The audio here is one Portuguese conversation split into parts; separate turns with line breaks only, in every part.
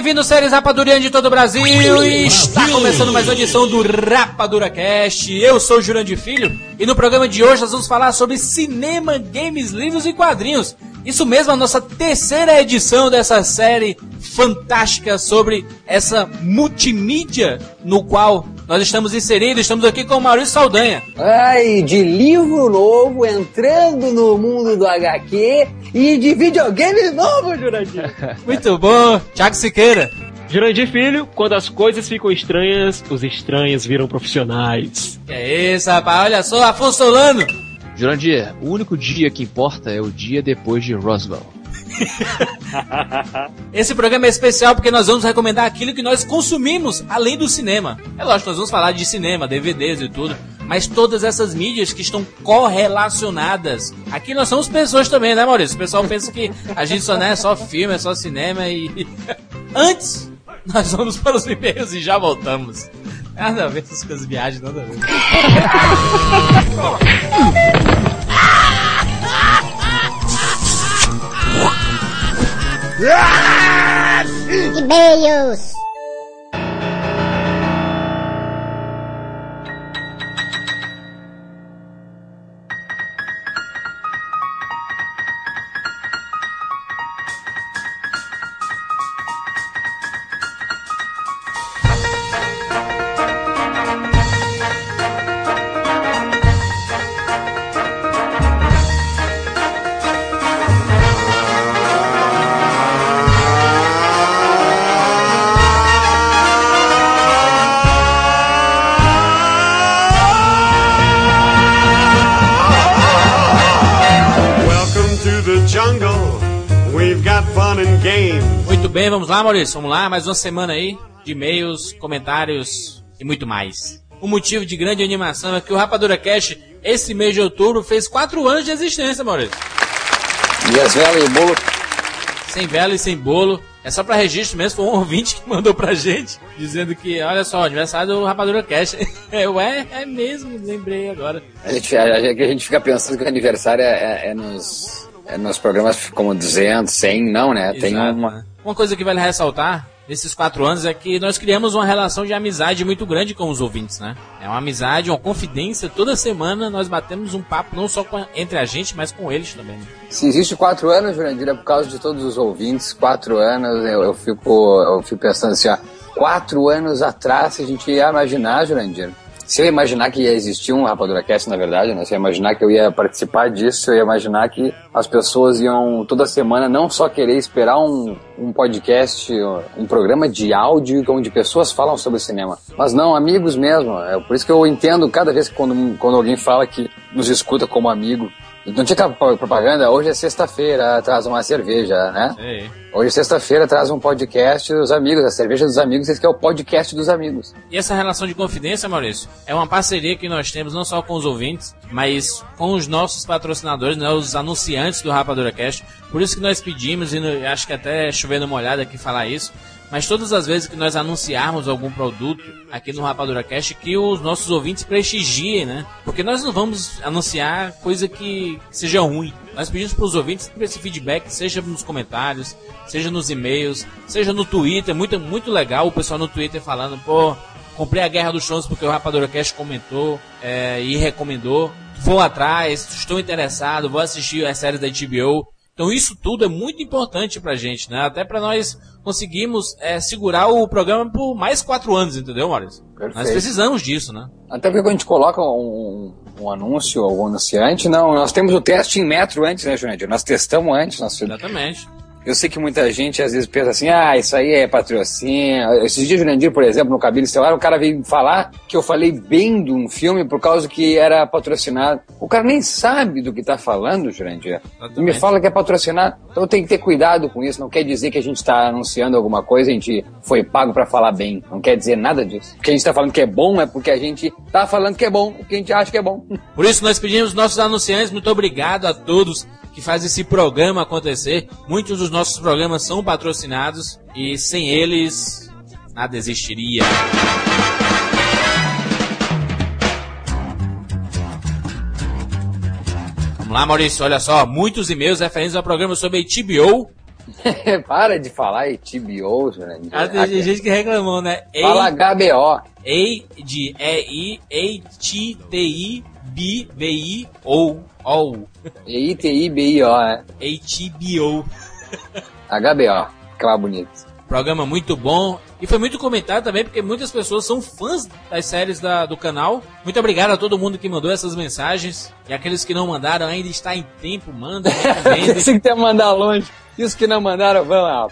Bem-vindos, séries Rapadurianos de todo o Brasil. E está começando mais uma edição do Rapadura Cast. Eu sou o Jurandir Filho e no programa de hoje nós vamos falar sobre cinema, games, livros e quadrinhos. Isso mesmo, a nossa terceira edição dessa série fantástica sobre essa multimídia no qual nós estamos inseridos. Estamos aqui com o Maurício Saldanha.
Ai, de livro novo entrando no mundo do HQ e de videogame novo, Jurandir.
Muito bom. Thiago Siqueira.
Jurandir Filho, quando as coisas ficam estranhas, os estranhos viram profissionais.
Que é isso, rapaz. Olha só, Afonso Solano.
Jurandir, o único dia que importa é o dia depois de Roswell.
Esse programa é especial porque nós vamos recomendar aquilo que nós consumimos além do cinema. É lógico, nós vamos falar de cinema, DVDs e tudo, mas todas essas mídias que estão correlacionadas. Aqui nós somos pessoas também, né, Maurício? O pessoal pensa que a gente só não é só filme, é só cinema e. Antes, nós vamos para os e-mails e já voltamos. Nada a ver com as viagens, nada a ver.
E-mails.
Lá, Maurício. Vamos lá, mais uma semana aí de e-mails, comentários e muito mais. O motivo de grande animação é que o Rapadura Cash, esse mês de outubro, fez 4 anos de existência, Maurício.
E as velas e o bolo.
Sem vela e sem bolo. É só pra registro mesmo, foi um ouvinte que mandou pra gente, dizendo que, olha só, aniversário do Rapadura Cash. É, ué, é mesmo, lembrei agora.
A gente, a, a gente fica pensando que o aniversário é, é- é nos, é nos programas como 200, 100, não, né? Tem
Exato,
uma...
Uma coisa que vale ressaltar nesses quatro anos é que nós criamos uma relação de amizade muito grande com os ouvintes, né? É uma amizade, uma confidência. Toda semana nós batemos um papo não só a- entre a gente, mas com eles também. né?
Se existe quatro anos, Jurandir, é por causa de todos os ouvintes. Quatro anos, eu, eu, fico, eu fico pensando assim, ó. Quatro anos atrás, a gente ia imaginar, Jurandir. Se eu imaginar que ia existir um Rapadura Cast, na verdade, né? Se eu imaginar que eu ia participar disso, eu ia imaginar que as pessoas iam toda semana não só querer esperar um, um podcast, um programa de áudio onde pessoas falam sobre cinema, mas não, amigos mesmo. É por isso que eu entendo cada vez que quando, quando alguém fala que nos escuta como amigo, não tinha propaganda, hoje é sexta-feira, traz uma cerveja, né?
Sei.
Hoje é sexta-feira, traz um podcast dos amigos, a cerveja dos amigos, esse que é o podcast dos amigos.
E essa relação de confidência, Maurício, é uma parceria que nós temos não só com os ouvintes, mas com os nossos patrocinadores, né, os anunciantes do Rapadura Cast. Por isso que nós pedimos, e acho que até chovendo uma olhada aqui falar isso, mas todas as vezes que nós anunciarmos algum produto aqui no Rapadura Cast, que os nossos ouvintes prestigiem, né? Porque nós não vamos anunciar coisa que seja ruim. Nós pedimos para os ouvintes esse feedback, seja nos comentários, seja nos e-mails, seja no Twitter. Muito, muito legal o pessoal no Twitter falando, pô, comprei a Guerra dos Tronos porque o Rapadura Cast comentou é, e recomendou. Vou atrás, estou interessado, vou assistir as séries da HBO. Então isso tudo é muito importante pra gente, né? Até pra nós conseguirmos é, segurar o programa por mais quatro anos, entendeu, Maurício?
Perfeito.
Nós precisamos disso, né?
Até porque quando a gente coloca um, um anúncio ou um anunciante, não, nós temos o teste em metro antes, né, Jurandir? Nós testamos antes, nós
Exatamente.
Eu sei que muita gente às vezes pensa assim, ah, isso aí é patrocínio. Esses dias, Jurandir, por exemplo, no Cabelo Estelar, o cara veio falar que eu falei bem de um filme por causa que era patrocinado. O cara nem sabe do que tá falando, Jurandir. Me fala que é patrocinado. Então tem que ter cuidado com isso. Não quer dizer que a gente está anunciando alguma coisa, a gente foi pago para falar bem. Não quer dizer nada disso. O que a gente tá falando que é bom é porque a gente tá falando que é bom, o que a gente acha que é bom.
Por isso nós pedimos nossos anunciantes, muito obrigado a todos que fazem esse programa acontecer. Muitos dos nossos programas são patrocinados e sem eles nada existiria. Vamos lá, Maurício, olha só, muitos e-mails referentes ao programa sobre HBO.
Para de falar HBO, Jurandir.
Ah, tem gente que reclamou, né?
Fala HBO.
A de E-I, A-T-T-I, B, B-I, ou, ou.
E-I-T-I-B-I-O, é.
HBO.
HBO. Aquela bonita.
Programa muito bom. E foi muito comentado também, porque muitas pessoas são fãs das séries da- do canal. Muito obrigado a todo mundo que mandou essas mensagens. E aqueles que não mandaram ainda está em tempo, manda,
tem que mandar longe. E os que não mandaram, vão lá.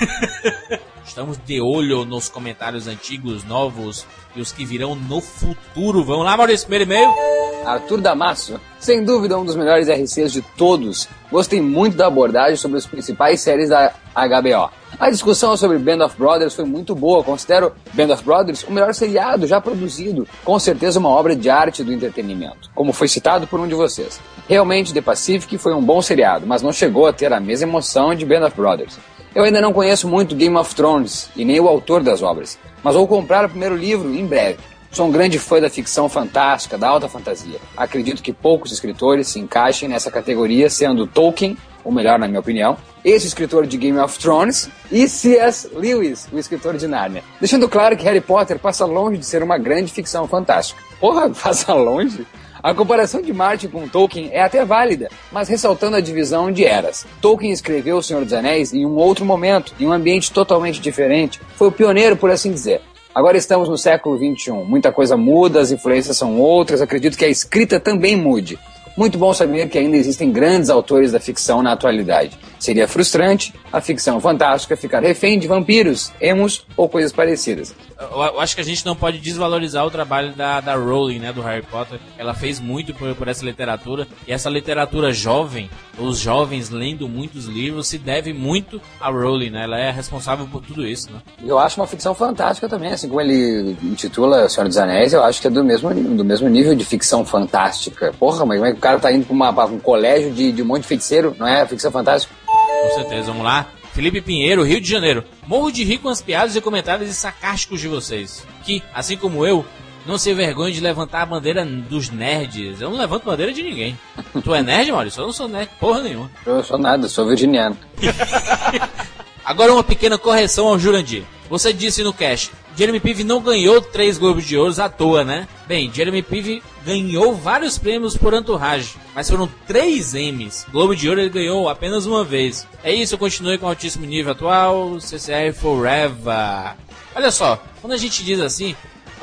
Estamos de olho nos comentários antigos, novos e os que virão no futuro. Vamos lá, Maurício, primeiro e-mail.
Arthur Damasso, sem dúvida um dos melhores RCs de todos. Gostei muito da abordagem sobre as principais séries da HBO. A discussão sobre Band of Brothers foi muito boa. Considero Band of Brothers o melhor seriado já produzido. Com certeza uma obra de arte do entretenimento, como foi citado por um de vocês. Realmente, The Pacific foi um bom seriado, mas não chegou a ter a mesma emoção de Band of Brothers. Eu ainda não conheço muito Game of Thrones e nem o autor das obras, mas vou comprar o primeiro livro em breve. Sou um grande fã da ficção fantástica, da alta fantasia. Acredito que poucos escritores se encaixem nessa categoria, sendo Tolkien, o melhor na minha opinião, esse escritor de Game of Thrones, e C.S. Lewis, o escritor de Narnia. Deixando claro que Harry Potter passa longe de ser uma grande ficção fantástica. Porra, passa longe? A comparação de Martin com Tolkien é até válida, mas ressaltando a divisão de eras. Tolkien escreveu O Senhor dos Anéis em um outro momento, em um ambiente totalmente diferente. Foi o pioneiro, por assim dizer. Agora estamos no século XXI. Muita coisa muda, as influências são outras. Acredito que a escrita também mude. Muito bom saber que ainda existem grandes autores da ficção na atualidade. Seria frustrante a ficção fantástica ficar refém de vampiros, emos ou coisas parecidas.
Eu, acho que a gente não pode desvalorizar o trabalho da, da Rowling, né, do Harry Potter. Ela fez muito por, por essa literatura. E essa literatura jovem, os jovens lendo muitos livros, se deve muito a Rowling, né? Ela é responsável por tudo isso, né?
Eu acho uma ficção fantástica também, assim como ele intitula O Senhor dos Anéis, eu acho que é do mesmo, do mesmo nível de ficção fantástica. Porra, mas como é que o cara tá indo pra, uma, pra um colégio de, de um monte de feiticeiro, não é ficção fantástica?
Com certeza, vamos lá. Felipe Pinheiro, Rio de Janeiro. Morro de rir com as piadas e comentários sarcásticos de vocês. Que, assim como eu, não se vergonha de levantar a bandeira dos nerds. Eu não levanto bandeira de ninguém. tu é nerd, Maurício? Eu não sou nerd, porra nenhuma.
Eu sou nada, sou virginiano.
Agora uma pequena correção ao Jurandir. Você disse no cast, Jeremy Pive não ganhou três Globos de Ouro à toa, né? Bem, Jeremy Pive ganhou vários prêmios por Entourage, mas foram três M's. Globo de Ouro ele ganhou apenas uma vez. É isso, continue com o altíssimo nível atual, CCR Forever. Olha só, quando a gente diz assim,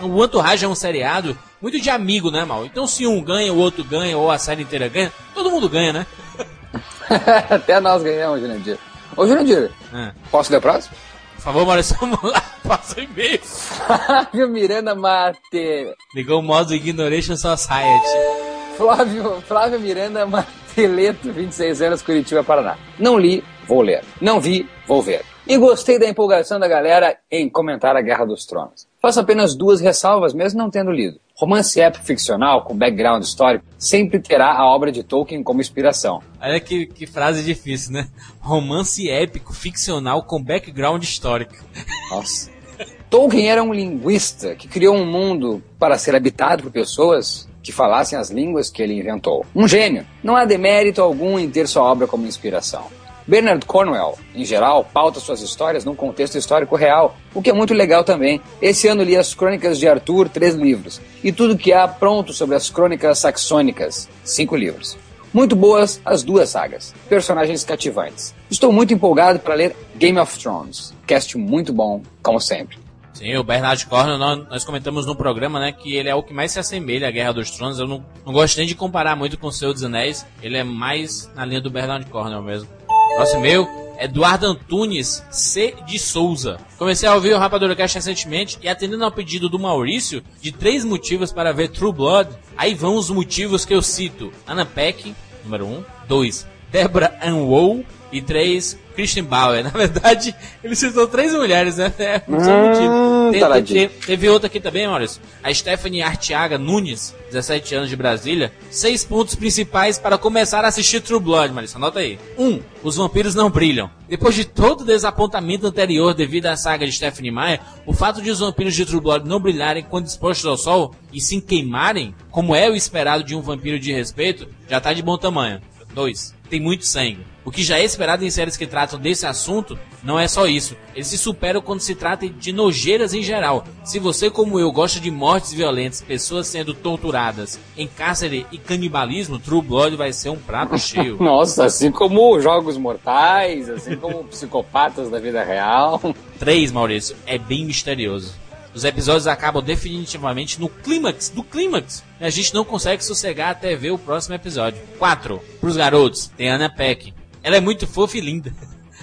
o Entourage é um seriado muito de amigo, né, Mal? Então se um ganha, o outro ganha, ou a série inteira ganha, todo mundo ganha, né?
Até nós ganhamos, Jurandir. Ô, Jurandir,
Ah.
posso ler o próximo?
Por favor, Maurício, vamos lá, passa o e-mail.
Flávio Miranda Mate...
Ligou o modo Ignoration Society.
Flávio, Flávio Miranda Mateleto, 26 anos, Curitiba, Paraná. Não li, vou ler. Não vi, vou ver. E gostei da empolgação da galera em comentar a Guerra dos Tronos. Faço apenas duas ressalvas, mesmo não tendo lido. Romance épico ficcional, com background histórico, sempre terá a obra de Tolkien como inspiração.
Olha que, que frase difícil, né? Romance épico, ficcional, com background histórico.
Nossa. Tolkien era um linguista que criou um mundo para ser habitado por pessoas que falassem as línguas que ele inventou. Um gênio. Não há demérito algum em ter sua obra como inspiração. Bernard Cornwell, em geral, pauta suas histórias num contexto histórico real, o que é muito legal também. Esse ano li as Crônicas de Arthur, três livros, e tudo que há pronto sobre as Crônicas Saxônicas, cinco livros. Muito boas as duas sagas, personagens cativantes. Estou muito empolgado para ler Game of Thrones, cast muito bom, como sempre.
Sim, o Bernard Cornwell, nós, nós comentamos no programa, né, que ele é o que mais se assemelha à Guerra dos Tronos. Eu não, não gosto nem de comparar muito com o Senhor dos Anéis. Ele é mais na linha do Bernard Cornwell mesmo. Nosso e-mail Eduardo Antunes C. de Souza. Comecei a ouvir o Rapadura Cast recentemente e atendendo ao pedido do Maurício de três motivos para ver True Blood, aí vão os motivos que eu cito. Anna Peck, número um. Dois, Deborah Ann Wool. E três, Christian Bauer. Na verdade, ele citou três mulheres, né? É um só motivo. Tem- teve outra aqui também, Maurício. A Stephanie Artiaga Nunes, 17 anos de Brasília. Seis pontos principais para começar a assistir True Blood, Maurício. Anota aí. Um, os vampiros não brilham. Depois de todo o desapontamento anterior devido à saga de Stephanie Meyer, o fato de os vampiros de True Blood não brilharem quando expostos ao sol e sim queimarem, como é o esperado de um vampiro de respeito, já tá de bom tamanho. 2. Tem muito sangue. O que já é esperado em séries que tratam desse assunto não é só isso. Eles se superam quando se trata de nojeiras em geral. Se você, como eu, gosta de mortes violentas, pessoas sendo torturadas, em cárcere e canibalismo, True Blood vai ser um prato cheio.
Nossa, assim como Jogos Mortais, assim como Psicopatas da vida real.
3, Maurício, é bem misterioso. Os episódios acabam definitivamente no clímax do clímax. E a gente não consegue sossegar até ver o próximo episódio. 4. Pros garotos, tem Anna Peck. Ela é muito fofa e linda.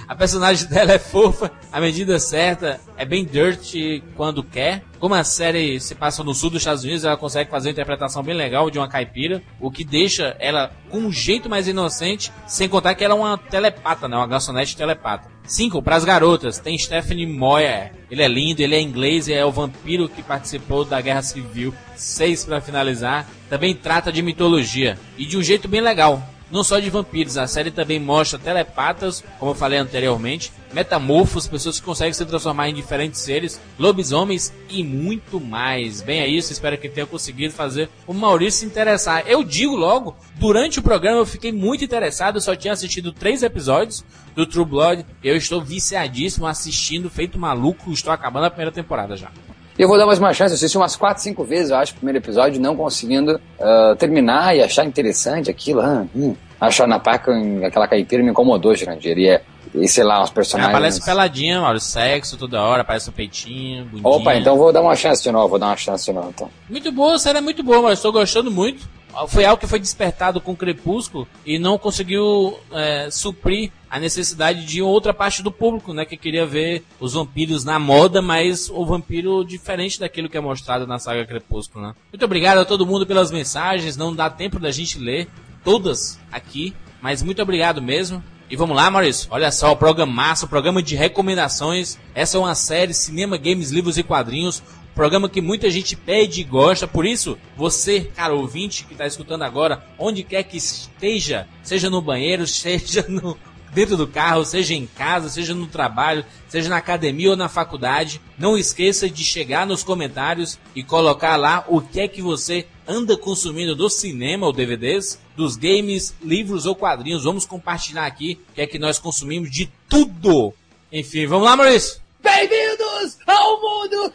A personagem dela é fofa, a medida certa, é bem dirty quando quer. Como a série se passa no sul dos Estados Unidos, ela consegue fazer uma interpretação bem legal de uma caipira, o que deixa ela com um jeito mais inocente, sem contar que ela é uma telepata, né? Uma garçonete telepata. 5. Para as garotas, tem Stephanie Moyer. Ele é lindo, ele é inglês e é o vampiro que participou da Guerra Civil. 6 para finalizar. Também trata de mitologia e de um jeito bem legal. Não só de vampiros, a série também mostra telepatas, como eu falei anteriormente, metamorfos, pessoas que conseguem se transformar em diferentes seres, lobisomens e muito mais. Bem, é isso, espero que tenha conseguido fazer o Maurício se interessar. Eu digo logo, durante o programa eu fiquei muito interessado, eu só tinha assistido três episódios do True Blood, eu estou viciadíssimo assistindo, feito maluco, estou acabando a primeira temporada já.
E eu vou dar mais uma chance, eu assisti umas 4, 5 vezes, eu acho, o primeiro episódio, não conseguindo ah, terminar e achar interessante aquilo. Ah, hum. Achar na paca aquela caipira me incomodou, Jurandir. E, é, e sei lá, uns
Ela
personagens.
aparece peladinha, Maurício, sexo toda hora, aparece um peitinho, bundinha.
Opa, então vou dar uma chance de novo, vou dar uma chance de novo. Então.
Muito boa, a série é muito boa, mas estou gostando muito. Foi algo que foi despertado com Crepúsculo e não conseguiu é, suprir a necessidade de outra parte do público, né? Que queria ver os vampiros na moda, mas o vampiro diferente daquilo que é mostrado na saga Crepúsculo, né? Muito obrigado a todo mundo pelas mensagens, não dá tempo da gente ler todas aqui, mas muito obrigado mesmo. E vamos lá, Maurício. Olha só, o programaço, o programa de recomendações. Essa é uma série Cinema, Games, Livros e Quadrinhos. Programa que muita gente pede e gosta. Por isso, você, cara ouvinte que está escutando agora, onde quer que esteja, seja no banheiro, seja no, dentro do carro, seja em casa, seja no trabalho, seja na academia ou na faculdade, não esqueça de chegar nos comentários e colocar lá o que é que você anda consumindo do cinema ou DVDs, dos games, livros ou quadrinhos. Vamos compartilhar aqui o que é que nós consumimos de tudo. Enfim, vamos lá, Maurício.
Bem-vindos ao mundo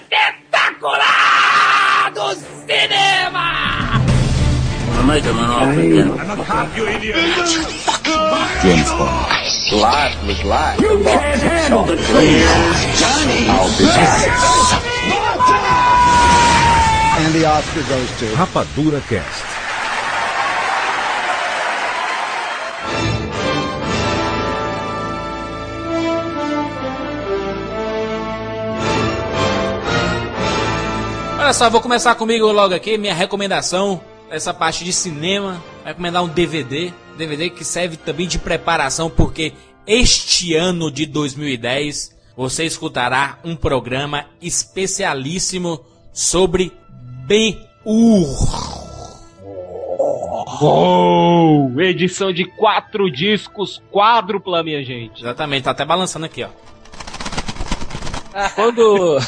espetacular do cinema! Life was life. You can't handle the truth. I'll be back.
And the Oscar goes to.
Rapadura Cast.
Olha só, vou começar comigo logo aqui, minha recomendação, essa parte de cinema, vai recomendar um DVD, DVD que serve também de preparação, porque este ano de 2010 você escutará um programa especialíssimo sobre Ben-Hur.
Uou! Edição de quatro discos, quádrupla, minha gente.
Exatamente, tá até balançando aqui, ó.
Quando,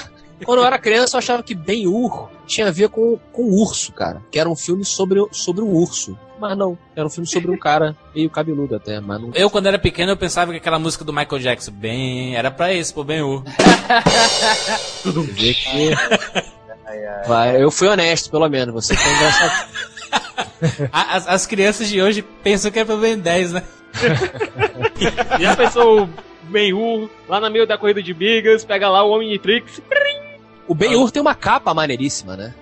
quando eu era criança, eu achava que Ben-Hur tinha a ver com, com urso, cara. Que era um filme sobre, o- sobre um urso. Mas não, era um filme sobre um cara meio cabeludo até, mas não...
Eu, quando era pequeno, eu pensava que aquela música do Michael Jackson, bem, era pra esse, pô, Ben-Hur.
Dizer que... Vai, eu fui honesto, pelo menos. Você foi engraçado.
As, as crianças de hoje pensam que é pro Ben 10, né?
Já pensou o Ben-Hur lá no meio da corrida de bigas, pega lá o Omnitrix.
O Ben-Hur tem uma capa maneiríssima, né?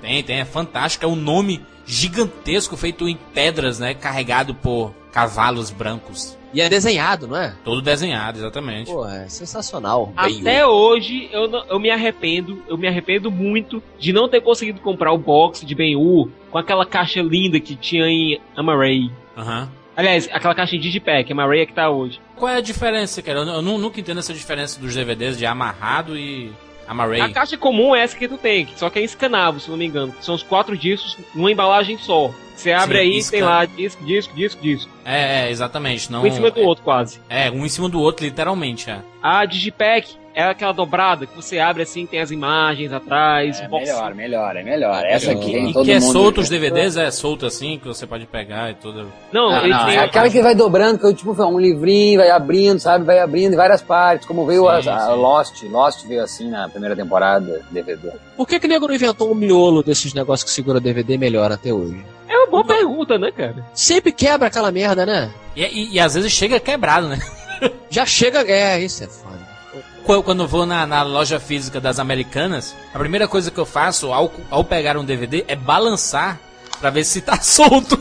Tem, tem, é fantástico. É o nome gigantesco, feito em pedras, né? Carregado por cavalos brancos.
E é desenhado, não é?
Todo desenhado, exatamente.
Pô, é sensacional.
Até hoje eu, não- eu me arrependo, eu me arrependo muito de não ter conseguido comprar o box de Ben-Hur com aquela caixa linda que tinha em Amaray.
Aham.
Aliás, aquela caixa em Digipack, Amaray é que tá hoje.
Qual é a diferença, cara? Eu, eu nu- nunca entendo essa diferença dos DVDs de amarrado e amarray.
A caixa comum é essa que tu tem, só que é escanável, se não me engano. São os quatro discos numa embalagem só. Você abre
Sim,
aí,
isca-
tem lá disco, disco, disco, disco.
É, é, exatamente. Não,
Um em cima do outro, quase.
É, um em cima do outro, literalmente. É.
A Digipack é aquela dobrada que você abre assim, tem as imagens atrás,
É
o
melhor, melhor, é melhor. Essa aqui tem
E
todo
que é
mundo.
solto os DVDs, é solto assim, que você pode pegar e tudo.
Não, ele
não,
tem
é aquela que vai dobrando, que é tipo um livrinho, vai abrindo, sabe? Vai abrindo em várias partes, como veio
Sim,
a, a
sim.
Lost. Lost veio assim na primeira temporada DVD.
Por que que o nego não inventou um miolo desses negócios que segura DVD melhor até hoje?
É uma boa pergunta, né, cara?
Sempre quebra aquela merda, né?
E, e- e às vezes chega quebrado, né?
Já chega. É, isso é foda.
Qu- Quando eu vou na, na loja física das americanas, a primeira coisa que eu faço ao, ao pegar um DVD é balançar pra ver se tá solto.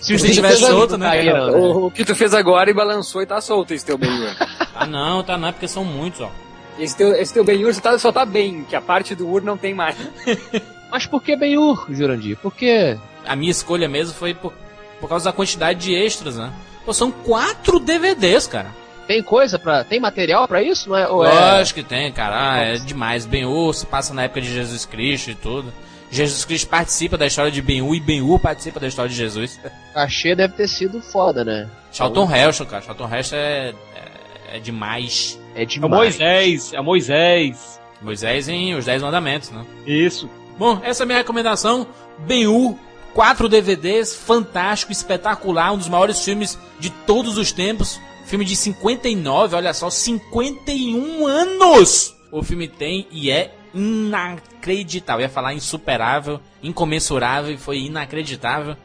se
Você
estiver solto, né?
Né?
O, o que tu fez agora e balançou e tá solto esse teu Ben-Hur.
Ah, não, tá não, é porque são muitos, ó.
esse teu, esse teu Ben-Hur só tá, só tá bem, que a parte do Ur não tem mais.
Mas por que Ben-Hur, Jurandir? Por que...
A minha escolha mesmo foi por, por causa da quantidade de extras, né? Pô, são quatro DVDs, cara.
Tem coisa pra... Tem material pra isso, não é? Ou é...
Lógico que tem, cara. Ah, é demais. Ben-Hur se passa na época de Jesus Cristo e tudo. Jesus Cristo participa da história de Ben-Hur e Ben-Hur participa da história de Jesus.
Cachê deve ter sido foda, né?
Charlton Heston, cara. Charlton Heston é, é, é demais.
É
É
demais.
Moisés, é Moisés.
Moisés em Os Dez Mandamentos, né?
Isso.
Bom, essa é a minha recomendação. Ben-Hur, quatro DVDs, fantástico, espetacular, um dos maiores filmes de todos os tempos. Filme de 59, olha só, 51 anos o filme tem e é inacreditável. Eu ia falar insuperável, incomensurável e foi inacreditável.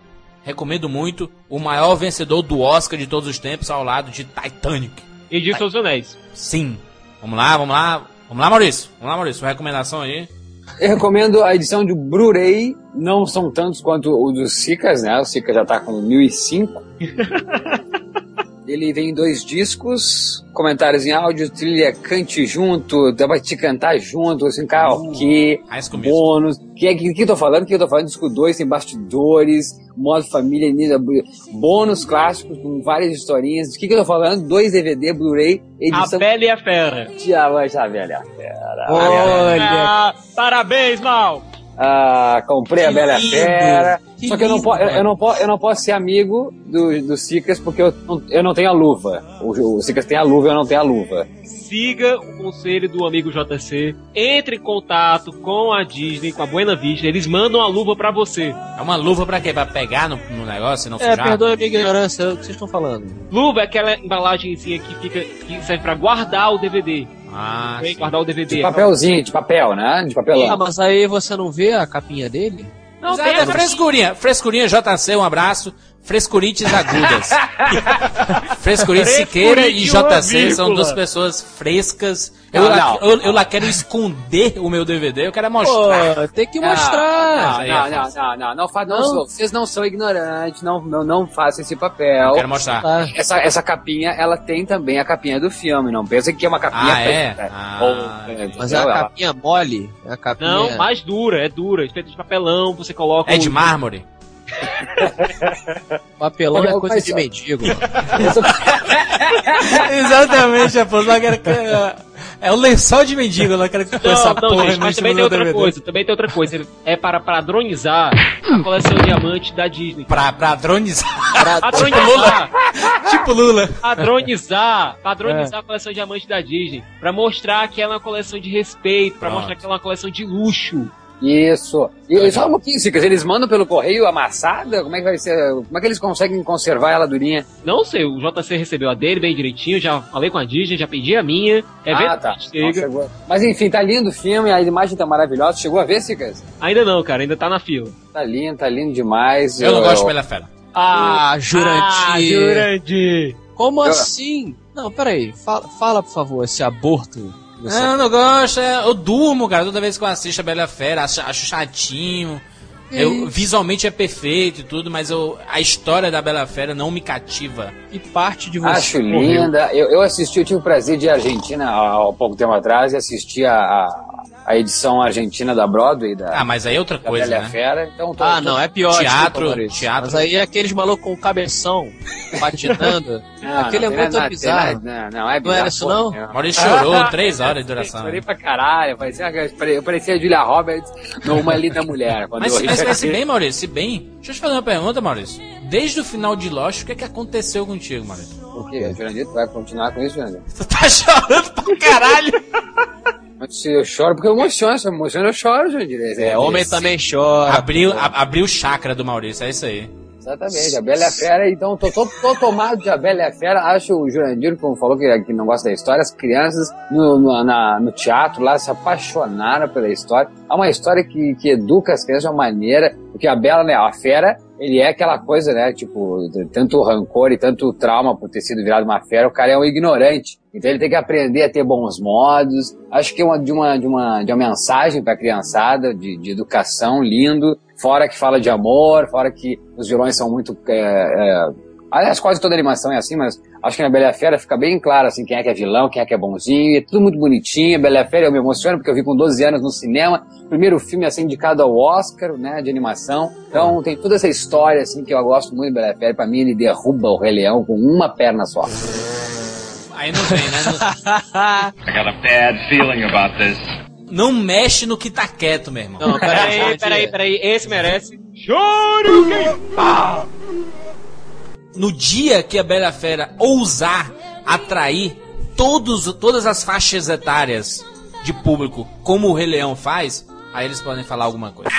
Recomendo muito. O maior vencedor do Oscar de todos os tempos ao lado de Titanic.
E de seus anéis.
Sim. Vamos lá, vamos lá. Vamos lá, Maurício. Vamos lá, Maurício. Sua recomendação aí.
Eu recomendo a edição de Blu-ray, não são tantos quanto o dos Sicas, né? O Sica já tá com 1005. Ele vem em dois discos, comentários em áudio, trilha cante junto, dá pra te cantar junto, assim, karaokê,
High School Musical.
bônus. O que, é que, que eu tô falando? O que eu tô falando? Disco 2 tem bastidores, modo família, bônus clássicos com várias historinhas. O que, que eu tô falando? Dois DVD, Blu-ray,
A
edição
Bela e a Fera.
de Avante a Velha Fera.
Olha,
Ah, parabéns, Mal!
Ah, comprei a
Que
Bela
lindo,
Fera.
que
Só que eu não,
lindo,
po eu, não po eu não posso ser amigo do, do Sicas porque eu não, eu não tenho a luva. O, o Sicas tem a luva e eu não tenho a luva.
Siga o conselho do amigo JC. Entre em contato com a Disney, com a Buena Vista. Eles mandam a luva pra você.
É uma luva pra quê? Pra pegar no, no negócio e não
É,
sujar?
perdoa a minha ignorância, é o que vocês estão falando.
Luva é aquela embalagenzinha que fica que serve pra guardar o DVD.
Ah,
Vem
sim.
guardar o DVD.
De papelzinho, de papel, né? De
Ah,
papelão.
mas aí você não vê a capinha dele?
Não,
Exato,
tem
é
essa-
frescurinha. Frescurinha JC, um abraço. Frescurites agudas. Frescurite Siqueira e JC são duas pessoas frescas. Eu,
Não,
lá,
não.
eu, eu lá quero esconder o meu DVD, eu quero mostrar.
Pô, tem que
Ah,
mostrar.
Não,
é
não, não, não, não, não, não vocês não são ignorantes, não, não, não façam esse papel.
Eu quero mostrar.
Tá.
Essa, essa capinha, ela tem também a capinha do filme, não pensa que é uma capinha
Ah, é?
preta.
Ah.
Ou-
Mas é a capinha mole? É a capinha...
Não, mais dura, é dura. Feita de papelão, você coloca.
É de
o-
mármore.
Papelão é coisa de mendigo.
Exatamente, a lá quero que. É o lençol de mendigo, lá quero que
Não, não, gente, mas também tem outra coisa, também tem outra coisa. É para padronizar a coleção diamante da Disney.
Pra, pra dronizar.
Padronizar,
tipo Lula.
padronizar, padronizar a coleção diamante da Disney. Pra mostrar que ela é uma coleção de respeito, pra
Pronto.
mostrar que ela é uma coleção de luxo.
Isso. E só um pouquinho, Sicas, eles mandam pelo correio amassada? Como é que vai ser? Como é que eles conseguem conservar ela durinha?
Não sei, o JC recebeu a dele bem direitinho, já falei com a Disney, já pedi a minha. É
ah, tá.
chega.
chegou. Mas enfim, tá lindo o filme, a imagem tá maravilhosa. Chegou a ver, Sicas?
Ainda não, cara, ainda tá na fila.
Tá lindo, tá lindo demais.
Eu não gosto de Bela Fera.
Ah, Jurandir.
Ah, Jurandir.
Como
Eu-
assim? Não, peraí. Fala, fala, por favor, esse aborto.
Não, não gosto. é- Eu durmo, cara. Toda vez que eu assisto a Bela Fera, acho, acho chatinho. Eu, visualmente é perfeito e tudo, mas eu, a história da Bela Fera não me cativa.
E parte de você.
Acho linda. Eu, eu assisti, eu tive o prazer de ir à Argentina há, há pouco tempo atrás e assisti a, a, a edição argentina da Broadway, da,
Ah, mas aí é outra coisa,
Bela
né?
Fera. Então, tô-
Ah,
tô-
não, é pior.
Teatro, teatro.
Mas aí é aqueles malucos com cabeção, patinando.
Não,
Aquele
não,
é muito
nada-
bizarro.
Não, não, é
Não
bizarro.
era isso, não?
é.
Maurício chorou três horas de duração.
Chorei pra caralho, parecia, eu parecia a Julia Roberts no Uma Linda Mulher.
Mas,
eu
mas, mas se bem, Maurício, se bem. Deixa eu te fazer uma pergunta, Maurício. Desde o final de Lost, o que é que aconteceu contigo, Maurício?
Por quê? Jurandir, tu vai continuar com isso, Jurandir?
Tu tá chorando pra caralho!
Mas se eu choro, porque eu emociono, se eu emociono, eu choro, Jurandir.
É, homem também chora.
Abriu, a- abriu o chakra do Maurício, é isso aí.
Exatamente, a Bela e a Fera, então tô, tô, tô tomado de a Bela e a Fera, acho o Jurandir, como falou que, que não gosta da história, as crianças no, no, na- no teatro lá se apaixonaram pela história. É uma história que, que educa as crianças de uma maneira, porque a Bela, né, a Fera, ele é aquela coisa, né, tipo, tanto rancor e tanto trauma por ter sido virado uma fera, o cara é um ignorante. Então ele tem que aprender a ter bons modos. Acho que é uma, de, uma, de, uma, de uma mensagem pra criançada, de, de educação, lindo. Fora que fala de amor, fora que os vilões são muito. É, é... Aliás, quase toda animação é assim, mas acho que na Bela Fera fica bem claro assim, quem é que é vilão, quem é que é bonzinho, é tudo muito bonitinho. A Bela Fera eu me emociono porque eu vi com 12 anos no cinema, primeiro filme a ser indicado ao Oscar, né, de animação. Então tem toda essa história assim que eu gosto muito da Bela Fera. Pra mim ele derruba o Rei Leão com uma perna só.
Aí não vem, né?
I got a bad feeling about this.
Não, mexe no que tá quieto, meu irmão.
Não, peraí,
Peraí, peraí. Esse merece. Shoryuken!
No dia que a Bela Fera ousar atrair todos, todas as faixas etárias de público, como o Rei Leão faz, aí eles podem falar alguma coisa.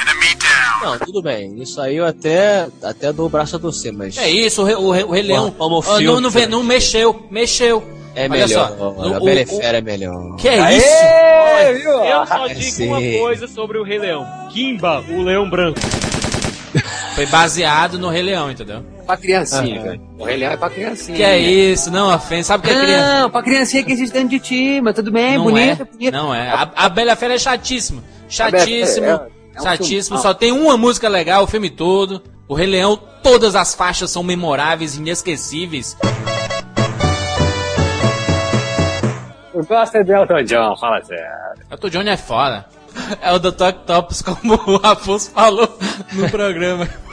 Não, tudo bem. Isso aí eu até, até dou o braço a torcer, mas.
É isso, o Rei, o Rei- o Rei Leão
Como
ah,
filme,
não, não, não mexeu, mexeu.
É
Olha
melhor.
só,
a
o-
Bela e
o-
Fera é melhor.
Que é
Aê,
isso?
viu?
Eu só digo
sim.
uma coisa sobre o Rei Leão. Kimba, o leão branco.
Foi baseado no Rei Leão, entendeu?
Pra criancinha,
Ah.
cara. O Rei Leão é pra criancinha.
Que é isso, não ofende. Sabe o que é criança?
Não, pra criancinha que existe dentro de ti, mas tudo bem,
não
bonito,
é,
bonito.
não é. A, a Bela Fera é chatíssimo. Chatíssimo.
Bela é- é um
chatíssimo.
filme-
Só tem uma música legal o filme todo. O Rei Leão, todas as faixas são memoráveis, inesquecíveis.
Eu gosto do Elton John, fala sério.
O Dr. Johnny é foda. É o Dr. Octopus, como o Afonso falou no programa.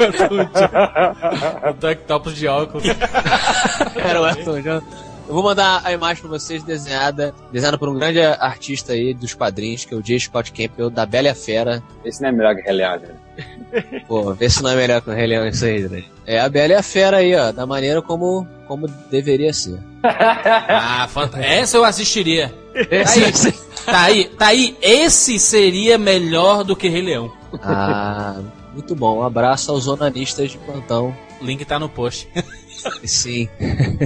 o Dr. Octopus de óculos.
Era o Elton John. Eu vou mandar a imagem pra vocês desenhada, desenhada por um grande artista aí dos quadrinhos, que é o J. Scott Campbell, da Bela e a Fera.
Esse não é melhor que Rei Leão, né?
Pô, vê se não é melhor que o Rei Leão isso aí, né? É a Bela e a Fera aí, ó, da maneira como, como deveria ser.
Ah, fanta- essa eu assistiria.
Esse-
Tá aí, tá aí. Esse seria melhor do que Rei Leão.
ah, muito bom. Um abraço aos onanistas de plantão.
O link tá no post.
Sim.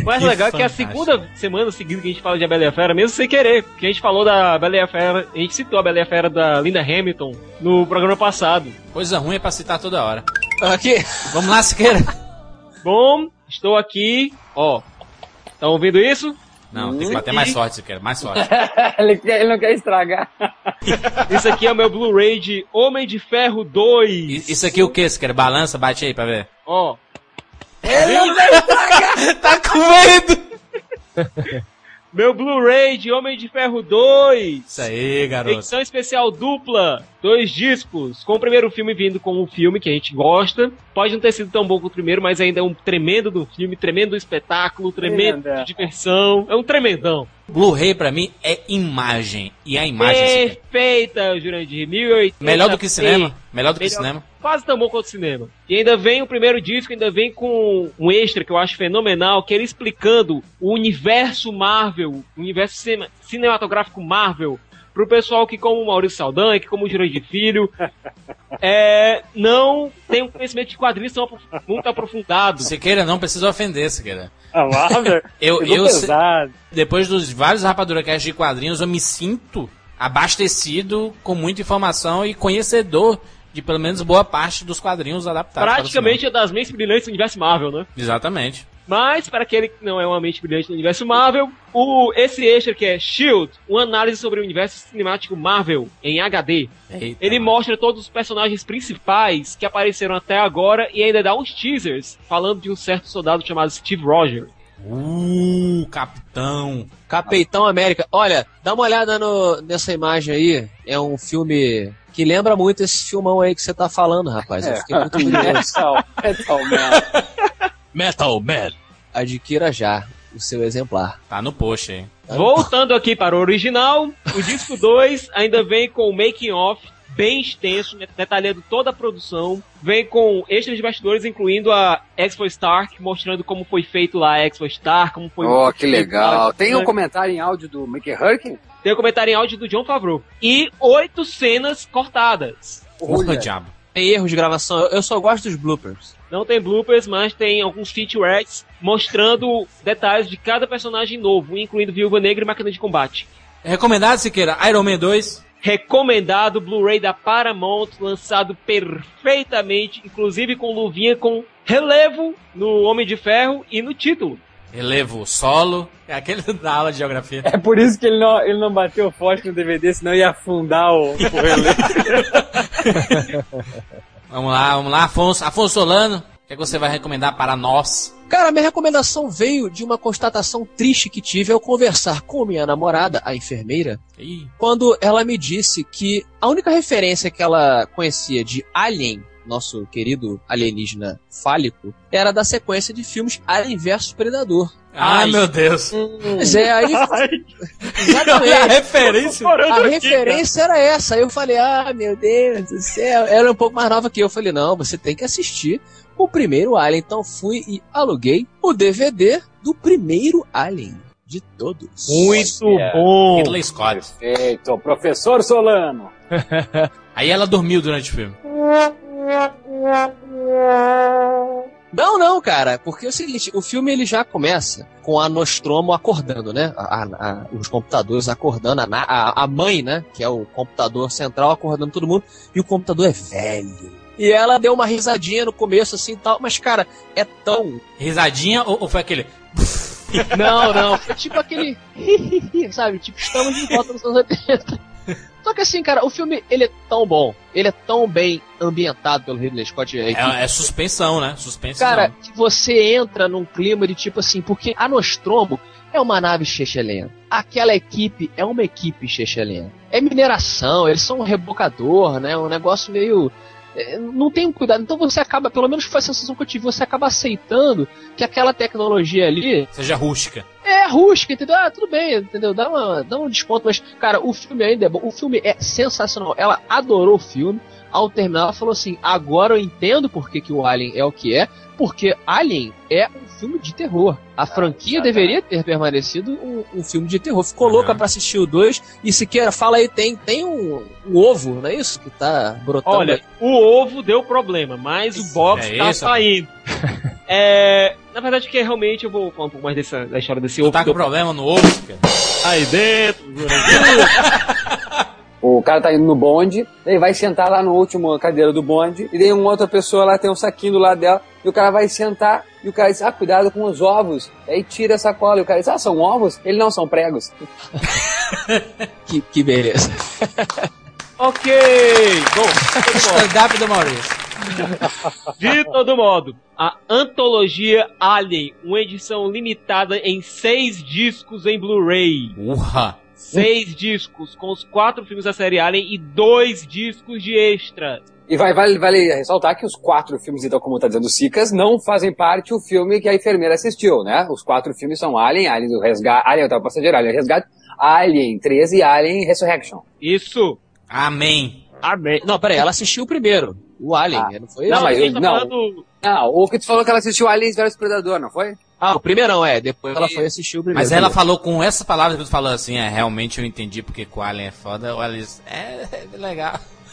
O mais
Que
legal é que é a segunda semana seguida que a gente fala de A Bela e a Fera, mesmo sem querer. Porque a gente falou da Bela e a Fera, a gente citou a Bela e a Fera da Linda Hamilton no programa passado.
Coisa ruim é pra citar toda hora.
Aqui.
Vamos lá, Siqueira.
Bom, estou aqui, ó. Estão ouvindo isso?
Não, tem que bater mais forte, Siqueira. Mais forte.
ele, quer- ele não quer estragar.
Isso aqui é o meu Blu-ray de Homem de Ferro 2.
I- Isso aqui é o que, Siqueira? Balança, bate aí pra ver.
Ó,
Tá com medo!
meu Blu-ray de Homem de Ferro 2.
Isso aí, garoto.
Edição especial dupla, dois discos, com o primeiro filme vindo como um filme que a gente gosta. Pode não ter sido tão bom quanto o primeiro, mas ainda é um tremendo do filme, tremendo do espetáculo, tremendo
Tremenda.
de diversão. É um tremendão.
Blu-ray pra mim é imagem. E a imagem, Siqueira.
Perfeita, Jurandir. 1080
Melhor do que cinema. Melhor do que
Melhor-
cinema.
Quase tão bom quanto o cinema. E ainda vem o primeiro disco, ainda vem com um extra que eu acho fenomenal, que é ele explicando o universo Marvel, o universo cine- cinematográfico Marvel, pro pessoal que, como o Maurício Saldanha, que como o Jurandir Filho, é, não tem um conhecimento de quadrinhos tão muito aprofundado.
Siqueira não precisa ofender, Siqueira.
A Marvel?
Eu, eu,
pesado.
depois dos vários Rapadura Cast de quadrinhos, eu me sinto abastecido com muita informação e conhecedor de pelo menos boa parte dos quadrinhos adaptados. para o
Praticamente é das mentes brilhantes do universo Marvel, né?
Exatamente.
Mas, para aquele que não é uma mente brilhante no universo Marvel, o, esse extra que é Shield, uma análise sobre o universo cinemático Marvel em HD.
Eita,
Ele mostra todos os personagens principais que apareceram até agora e ainda dá uns teasers falando de um certo soldado chamado Steve Rogers.
Uh, capitão.
Capitão América. Olha, dá uma olhada no- nessa imagem aí. É um filme que lembra muito esse filmão aí que você tá falando, rapaz. Eu fiquei muito curioso.
Metal, Metal Man.
Metal Man. Adquira já o seu exemplar.
Tá no post aí.
Voltando aqui para o original, o disco 2 ainda vem com o making off bem extenso, detalhando toda a produção. Vem com extras de bastidores, incluindo a Expo Stark, mostrando como foi feito lá a Expo Star, como foi
Oh, que legal.
lá-
Tem um comentário em áudio do Mickey Hurricane?
Tem um comentário em áudio do John Favreau. E oito cenas cortadas.
Porra, diabo.
Tem erros de gravação. Eu- Eu só gosto dos bloopers.
Não tem bloopers, mas tem alguns featurettes mostrando detalhes de cada personagem novo, incluindo Viúva Negra e Máquina de Combate.
Recomendado, Siqueira, Iron Man 2.
Recomendado Blu-ray da Paramount, lançado perfeitamente, inclusive com luvinha com relevo no Homem de Ferro e no título.
Relevo solo. É aquele da aula de geografia.
É por isso que ele não, ele não bateu forte no DVD, senão ia afundar o, o relé.
Vamos lá, vamos lá, Afonso. Afonso Solano, o que, é que você vai recomendar para nós?
Cara, minha recomendação veio de uma constatação triste que tive ao conversar com minha namorada, a enfermeira,
Ih,
quando ela me disse que a única referência que ela conhecia de Alien, nosso querido alienígena fálico, era da sequência de filmes Alien vs Predador.
Ai,
Ai.
meu Deus.
Pois é, aí.
a
Exatamente.
referência.
A referência era essa. Aí eu falei, ah, meu Deus do céu. Ela é um pouco mais nova que eu. Eu falei, não, você tem que assistir o primeiro Alien. Então fui e aluguei o DVD do primeiro Alien de todos.
Muito
Yeah.
bom!
Ridley Scott.
Perfeito. Professor Solano.
Aí ela dormiu durante o filme.
Não, não, cara, porque é o seguinte, o filme ele já começa com a Nostromo acordando, né? A- a- a- os computadores acordando, a, a mãe, né? Que é o computador central acordando todo mundo, e o computador é velho. E ela deu uma risadinha no começo, assim e tal, mas, cara, é tão.
Risadinha ou, ou foi aquele.
Não, não, foi tipo aquele. sabe? Tipo, estamos de volta nos anos 80. Só que assim, cara, o filme ele é tão bom, ele é tão bem ambientado pelo Ridley Scott. equipe
É, é suspensão, né? Suspensão.
Cara, que você entra num clima de tipo assim, porque a Nostromo é uma nave chechelena. Aquela equipe é uma equipe chechelena. É mineração, eles são um rebocador, né? Um negócio meio. É, Não tem um cuidado. Então você acaba, pelo menos foi a sensação que eu tive, você acaba aceitando que aquela tecnologia ali
Seja rústica.
é rústica, entendeu? Ah, tudo bem, entendeu? Dá, uma, dá um desconto, mas, cara, o filme ainda é bom. O filme é sensacional. Ela adorou o filme. Ao terminar, ela falou assim: agora eu entendo por que, o Alien é o que é, porque Alien é filme de terror. A franquia
exatamente.
deveria ter permanecido um, um filme de terror. Ficou
Aham.
louca pra assistir o 2. E Siqueira, fala aí, tem, tem um, um ovo, não é isso? Que tá brotando
Olha,
aí.
o ovo deu problema, mas o box
É
tá
isso?
saindo. é, na verdade, que realmente eu vou falar um pouco mais dessa, da história desse
Tu
ovo.
tá com problema no ovo, Siqueira?
Aí dentro.
O cara tá indo no bonde, daí vai sentar lá no último cadeira do bonde, e daí uma outra pessoa lá tem um saquinho do lado dela, e o cara vai sentar, e o cara diz, ah, cuidado com os ovos. Aí tira a sacola, e o cara diz, ah, são ovos? Ele não, são pregos.
Que, que beleza.
ok, bom,
Stand-up do Maurício.
de todo modo, a antologia Alien, uma edição limitada em seis discos em Blu-ray.
Urra.
Seis discos, com os quatro filmes da série Alien e dois discos de extras.
E vai, vale, vale ressaltar que os quatro filmes, então, como tá dizendo o Sicas, não fazem parte do filme que a enfermeira assistiu, né? Os quatro filmes são Alien, Alien do Resgate, Alien, o passageiro, Alien Resgate, Alien 13 e Alien Resurrection.
Isso.
Amém.
Amém. Não, peraí, ela assistiu o primeiro. O Alien,
Ah.
não foi
Não,
isso?
mas
a gente tá
não.
falando-
Ah, o que tu falou que ela assistiu Aliens vs Predador, não foi?
Ah, o primeirão, é. Depois ela foi assistir o primeiro.
Mas ela falou com essa palavra que tu falou assim, é, realmente eu entendi porque que o Alien é foda. O Alice, é, é legal.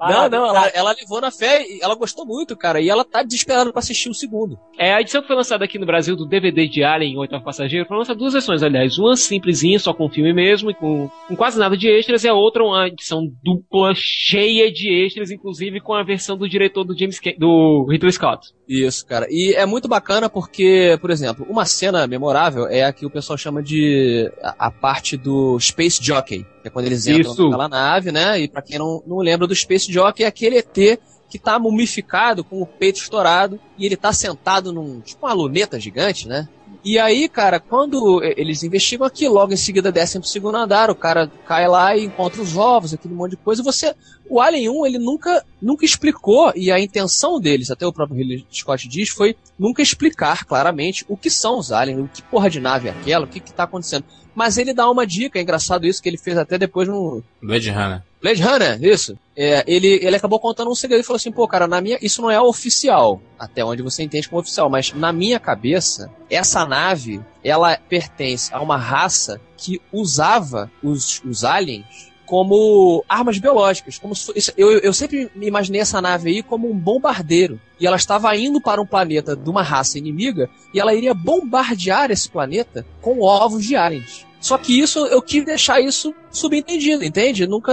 Não, não, ela, ela levou na fé e ela gostou muito, cara. E ela tá desesperada pra assistir o segundo.
É, a edição que foi lançada aqui no Brasil do DVD de Alien, Oitavo Passageiro, foi lançada duas versões, aliás. Uma simplesinha, só com o filme mesmo, e com, com quase nada de extras, e a outra uma edição dupla, cheia de extras, inclusive com a versão do diretor do James Ca- do Ridley Scott.
Isso, cara. E é muito bacana porque, por exemplo, uma cena memorável é a que o pessoal chama de a, a parte do Space Jockey. Que é quando eles entram
Isso.
naquela nave, né? E pra quem não, não lembra do Space Jockey, é aquele ET que tá mumificado, com o peito estourado, e ele tá sentado num, tipo uma luneta gigante, né? E aí, cara, quando eles investigam aqui, logo em seguida descem pro segundo andar, o cara cai lá e encontra os ovos, aquele monte de coisa, e você... O Alien 1, ele nunca, nunca explicou, e a intenção deles, até o próprio Ridley Scott diz, foi nunca explicar claramente o que são os aliens, o que porra de nave é aquela, o que que tá acontecendo. Mas ele dá uma dica, é engraçado isso, que ele fez até depois no,
Blade Runner.
Blade Runner, isso. É, ele, ele acabou contando um segredo e falou assim, pô, cara, na minha, isso não é oficial, até onde você entende como oficial, mas na minha cabeça, essa nave, ela pertence a uma raça que usava os, os aliens como armas biológicas. Como eu, eu sempre me imaginei essa nave aí como um bombardeiro. E ela estava indo para um planeta de uma raça inimiga e ela iria bombardear esse planeta com ovos de aliens. Só que isso, eu quis deixar isso subentendido, entende? Nunca,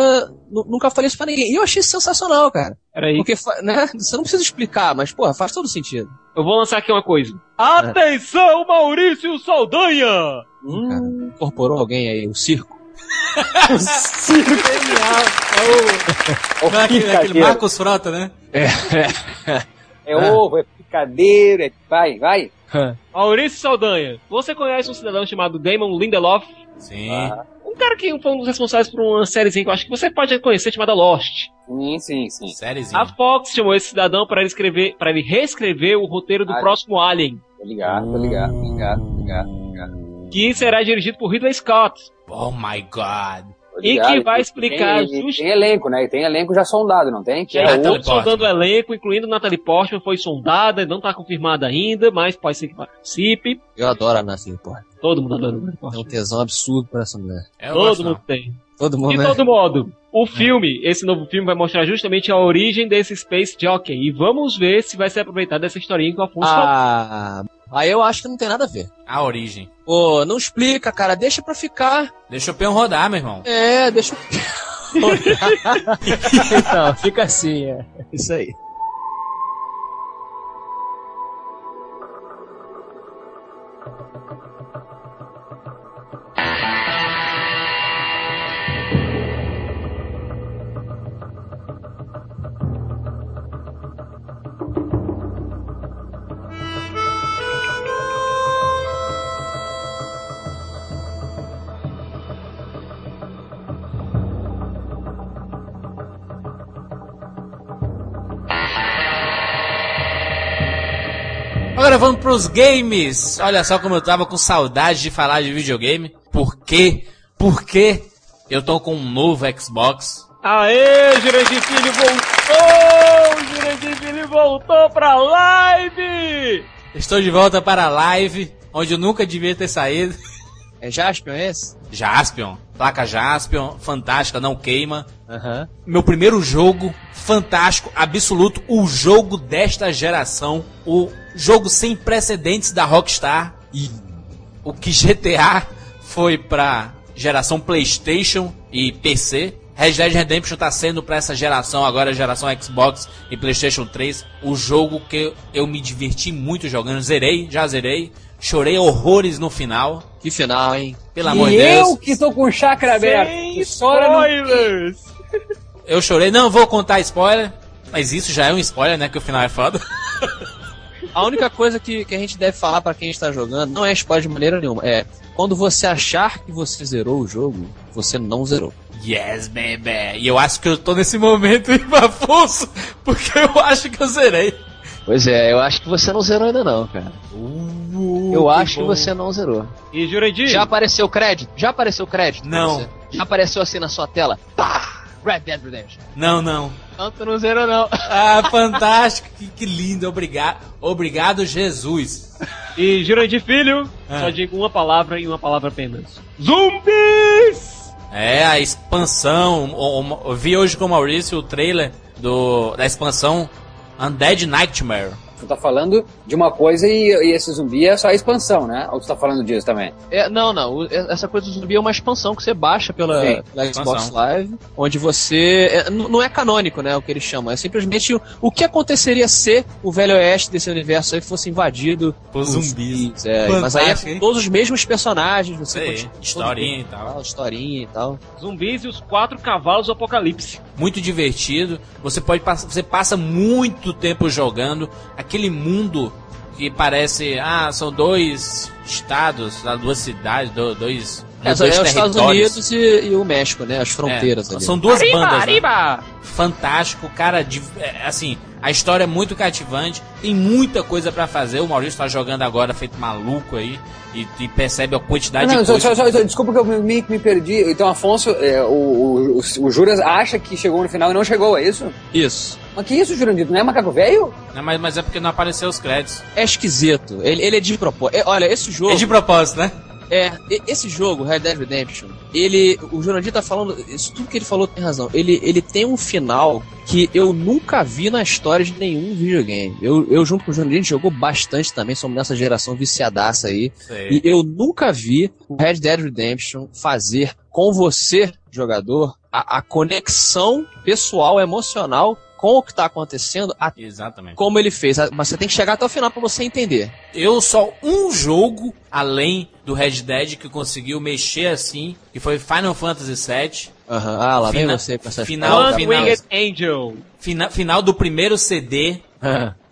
nu- nunca falei isso pra ninguém. E eu achei sensacional, cara.
Peraí.
Porque, né, você não precisa explicar, mas, porra, faz todo sentido.
Eu vou lançar aqui uma coisa. Atenção, Maurício Saldanha!
Hum, cara, incorporou alguém aí, o circo.
Ô,
Não é aquele, aquele
picadeiro.
Marcos Frota, né?
É ovo, é picadeiro, é... Vai, vai.
Maurício Saldanha, você conhece um cidadão chamado Damon Lindelof?
Sim.
Um cara que foi um dos responsáveis por uma sériezinha que eu acho que você pode conhecer chamada Lost.
Sim, sim, sim.
Sériezinha.
A Fox chamou esse cidadão para ele escrever, para ele reescrever o roteiro do
Ah.
próximo Alien,
Tô ligado, tô ligado, tô ligado, tô ligado, tô ligado.
que será dirigido por Ridley Scott.
Oh my god.
E que vai explicar
Tem,
just-
tem elenco, né? E tem elenco já sondado, não tem? Que
É,
é
Natalie
outro
Portman.
sondando o elenco, incluindo Natalie Portman, foi sondada, não está confirmada ainda, mas pode ser que participe.
Eu adoro a Nathalie Portman.
Todo mundo adora Natalie
É um
Portman.
tesão absurdo pra essa mulher.
Eu
Todo
gosto,
mundo
não.
tem.
Todo mundo,
De
né?
todo modo, o filme, esse novo filme, vai mostrar justamente a origem desse Space Jockey. E vamos ver se vai ser aproveitado essa historinha que o Afonso falou.
Aí eu acho que não tem nada a ver.
A origem.
Pô, não explica, cara, deixa pra ficar.
Deixa o peão rodar, meu irmão.
É, deixa o... então, fica assim, é. Isso aí.
Vamos pros games. Olha só como eu tava com saudade de falar de videogame. Por quê? Porque eu tô com um novo Xbox.
Aê, Jurandir Filho voltou! Jurandir Filho voltou pra live!
Estou de volta para a live, onde eu nunca devia ter saído.
É Jaspion esse?
Jaspion, placa Jaspion, fantástica, não queima.
Aham.
Meu primeiro jogo, fantástico, absoluto, o jogo desta geração, o jogo sem precedentes da Rockstar. E o que GTA foi pra geração PlayStation e PC. Red Dead Redemption tá sendo pra essa geração, agora geração Xbox e PlayStation 3, o jogo que eu me diverti muito jogando. Zerei, já zerei. Chorei horrores no final.
Que final, hein?
Pelo amor de
e
Deus.
eu que tô com o chakra aberto.
Sem
no-
spoilers!
Eu chorei, não vou contar spoiler, mas isso já é um spoiler, né? Que o final é foda.
A única coisa que, que a gente deve falar pra quem está jogando não é spoiler de maneira nenhuma. É quando você achar que você zerou o jogo, você não zerou.
Yes, baby. E eu acho que eu tô nesse momento, hein, Afonso? Porque eu acho que eu zerei.
Pois é, eu acho que você não zerou ainda não, cara.
Uh,
eu acho que
bom.
você não zerou.
E Jurandir?
Já apareceu crédito? Já apareceu crédito?
Não.
você? Já apareceu assim na sua tela? Pá! Red Dead Redemption.
Não, não.
Não, tu não zerou não.
Ah, fantástico. Que, que lindo. Obrigado. Obrigado, Jesus.
E Jurandir Filho,
Ah.
só digo uma palavra e uma palavra apenas. Zumbis!
É, a expansão. Eu vi hoje com o Maurício o trailer do, da expansão Undead Nightmare.
Tu tá falando de uma coisa e, e esse zumbi é só a expansão, né? Ou tu tá falando disso também?
É, não, não. o- é- Essa coisa do zumbi é uma expansão que você baixa pela,
Sim,
pela Xbox. Live, onde você. é, não é canônico, né? O que eles chamam. É simplesmente o, o que aconteceria se o Velho Oeste desse universo aí fosse invadido
Por zumbis.
É, mas aí é todos os mesmos personagens, você
Sei,
continua-
historinha e
todo-
tal.
Historinha e tal.
Zumbis e os quatro cavalos do apocalipse.
Muito divertido. Você pode você passa muito tempo jogando aquele mundo que parece, ah, são dois estados, duas cidades, do- dois,
É,
dois
é os Estados. Unidos e, e o México, né? As fronteiras
É,
ali.
São duas
Arriba,
bandas. né?
arriba!
fantástico, cara, de, é, assim, a história é muito cativante, tem muita coisa pra fazer, o Maurício tá jogando agora feito maluco aí, e, e percebe a quantidade
Não,
de
só,
coisa.
só, só- desculpa que eu me, me perdi. Então, Afonso, é, o, o, o, o Juras acha que chegou no final e não chegou, é isso?
Isso.
Mas que isso, Jurandito? Não é macaco velho?
Não, mas, mas é porque não apareceu os créditos.
É esquisito. Ele, ele é de propósito. É, olha, esse jogo.
É de propósito, né?
É, esse jogo, Red Dead Redemption, ele. O Jurandir tá falando. Isso tudo que ele falou tem razão. Ele, ele tem um final que eu nunca vi na história de nenhum videogame. Eu, eu junto com o Jurandir, a gente jogou bastante também, somos nessa geração viciadaça aí.
Sei.
E eu nunca vi o Red Dead Redemption fazer com você, jogador, a, a conexão pessoal, emocional com o que tá acontecendo, a-
Exatamente.
como ele fez. A- Mas você tem que chegar até o final pra você entender.
Eu só um jogo além do Red Dead que conseguiu mexer assim, que foi Final Fantasy VII.
Aham. Ah, lá vem
Fina-
você com essa
final- final-
One-Winged Angel.
Fina- final do primeiro CD.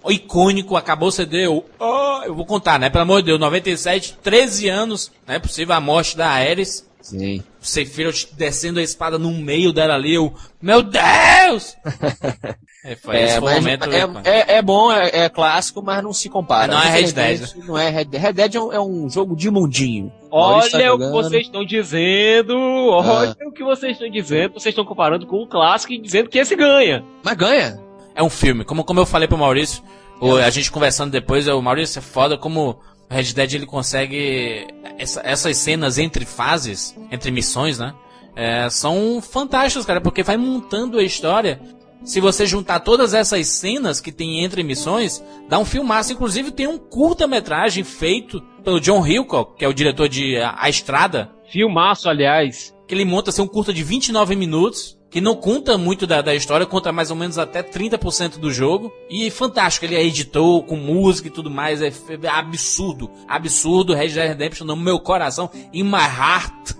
O icônico, acabou o CD, eu, ah, eu vou contar, né? Pelo amor de Deus, 97, 13 anos, não é possível a morte da Ares.
Sim.
O Sephiroth descendo a espada no meio dela ali, eu, meu Deus! é, foi, esse
É,
foi momento.
é, é, é bom, é, é clássico, mas não se compara.
Não é Red
Infelizmente, Não é Red Dead. Red Dead é um, é um jogo de mundinho. Maurício tá
Olha o que vocês estão dizendo. Olha o que vocês estão dizendo. Vocês estão comparando com o clássico e dizendo que esse ganha.
Mas ganha.
É um filme, como, como eu falei pro Maurício, o- a gente conversando depois, o Maurício é foda como o Red Dead ele consegue. essa- essas cenas entre fases, entre missões, né? é, são fantásticas, cara, porque vai montando a história. Se você juntar todas essas cenas que tem entre missões, dá um filmaço. Inclusive tem um curta-metragem feito pelo John Hillcock, que é o diretor de A, a Estrada,
Filmaço, aliás.
que ele monta assim, um curta de 29 minutos, que não conta muito da, da história, conta mais ou menos até 30% do jogo. E fantástico, ele é editor, com música e tudo mais, é, é absurdo. Absurdo, Red Dead Redemption no meu coração, in my heart.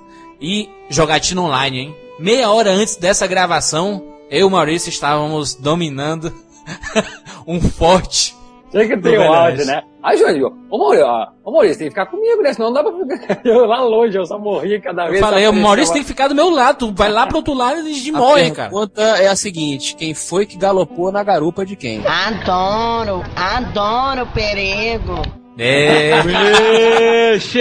E jogatina online, hein? Meia hora antes dessa gravação, eu e o Maurício estávamos dominando um forte.
Tem que ter o
Velho
áudio, né? Aí, Júnior, ô Maurício, ó, ô Maurício, tem que ficar comigo, né? Senão não dá pra ficar eu lá longe, eu só morria cada
Eu
vez.
falei,
essa
o Maurício tem que ficar do meu lado, tu vai lá pro outro lado e
A
morre, cara.
pergunta é a seguinte: quem foi que galopou na garupa de quem?
Adoro, adoro perigo.
É.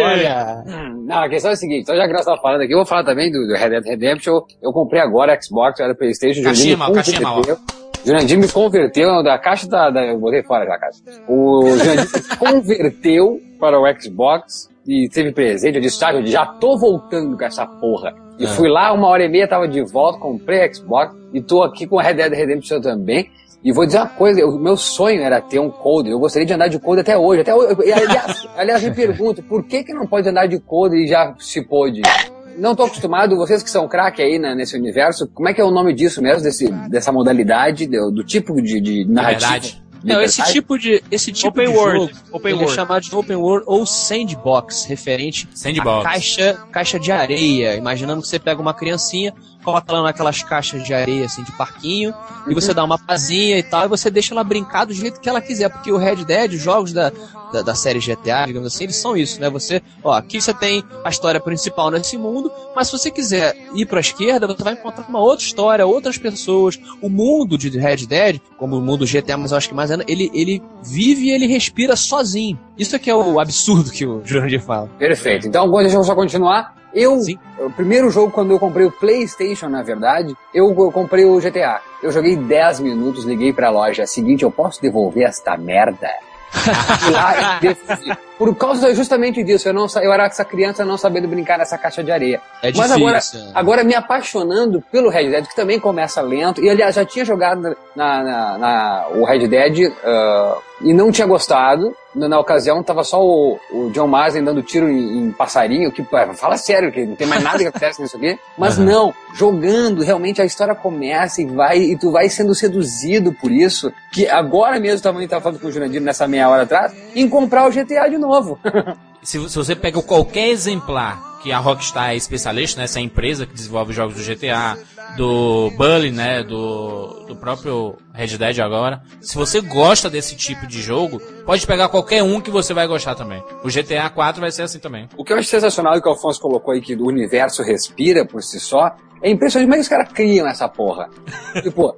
Olha.
Hum, Não, a questão é a seguinte, então já que nós estamos falando aqui, eu vou falar também do, do Red Dead Redemption. Eu comprei agora Xbox, era Playstation, o
Caixinha
Jurandir Jurandir me converteu da caixa da, da- Eu botei fora aquela caixa. O Jurandir converteu para o Xbox e teve presente. Eu disse, já tô voltando com essa porra. E fui lá, uma hora e meia, tava de volta, comprei Xbox e tô aqui com o Red Dead Redemption também. E vou dizer uma coisa, o meu sonho era ter um Code, eu gostaria de andar de Code até hoje. Até hoje aliás, aliás, me pergunto, por que que não pode andar de Code e já se pôde? Não tô acostumado, vocês que são craque aí né, nesse universo, como é que é o nome disso mesmo, desse, dessa modalidade, do, do tipo de, de narrativa?
verdade.
Não, esse tipo de, esse tipo
Open
de
World,
jogo
Open
ele
World.
é chamado de Open World ou Sandbox, referente
Sandbox.
a caixa, caixa de areia. Imaginando que você pega uma criancinha, coloca ela naquelas caixas de areia, assim, de parquinho, e você dá uma pazinha e tal, e você deixa ela brincar do jeito que ela quiser, porque o Red Dead, os jogos da, da, da série GTA, digamos assim, eles são isso, né? Você, ó, aqui você tem a história principal nesse mundo, mas se você quiser ir pra esquerda, você vai encontrar uma outra história, outras pessoas. O mundo de Red Dead, como o mundo GTA, mas eu acho que mais ainda, ele, ele vive e ele respira sozinho. Isso é que é o absurdo que o Jurandir fala.
Perfeito. Então, deixa eu só continuar. Eu,
Sim.
o primeiro jogo, quando eu comprei o PlayStation, na verdade, eu, eu comprei o GTA. Eu joguei 10 minutos, liguei pra loja. Seguinte, eu posso devolver esta merda? Lá. Por causa justamente disso, eu, não, eu era essa criança não sabendo brincar nessa caixa de areia.
É
Mas
difícil.
agora, agora me apaixonando pelo Red Dead, que também começa lento, e aliás, já tinha jogado na, na- na- o Red Dead ah, e não tinha gostado. Na, na ocasião, tava só o, o John Marsden dando tiro em, em passarinho, que, pô, fala sério, que não tem mais nada que acontece nisso aqui. Mas
Aham.
não, jogando, realmente a história começa e vai, e tu vai sendo seduzido por isso, que agora mesmo também tava falando com o Jurandir nessa meia hora atrás, em comprar o GTA de novo.
Se, se você pega qualquer exemplar que a Rockstar é especialista, né, essa empresa que desenvolve jogos do GTA, do Bully, né, do, do próprio Red Dead agora, se você gosta desse tipo de jogo, pode pegar qualquer um que você vai gostar também. O GTA 4 vai ser assim também.
O que eu acho sensacional que o Alfonso colocou aí, que o universo respira por si só, é impressionante como é que os caras criam essa porra. tipo,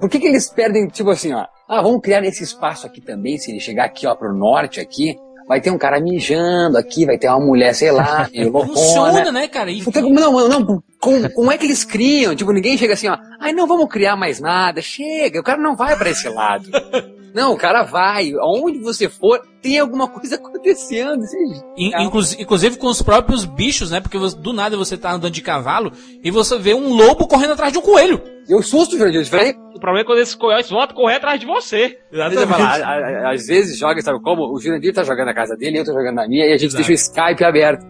por que que eles perdem, tipo assim, ó, ah, vamos criar nesse espaço aqui também, se ele chegar aqui, ó, pro norte aqui, vai ter um cara mijando aqui, vai ter uma mulher, sei lá, meio loucona.
Funciona, né, cara? E,
Porque, não, não, não, como, como é que eles criam? Tipo, ninguém chega assim, ó, ai, não vamos criar mais nada, chega, o cara não vai pra esse lado. Não, o cara vai, aonde você for, tem alguma coisa acontecendo. Você-
In- inclusi- inclusive com os próprios bichos, né? Porque você- do nada você tá andando de cavalo e você vê um lobo correndo atrás de um coelho.
Eu susto, Jurandir, eu falei,
O problema é quando esses coiotes vão correr atrás de você.
Falar, a- a- às vezes joga, sabe como? O Jurandir tá jogando na casa dele, eu tô jogando na minha, e a gente
Exato.
deixa o Skype aberto.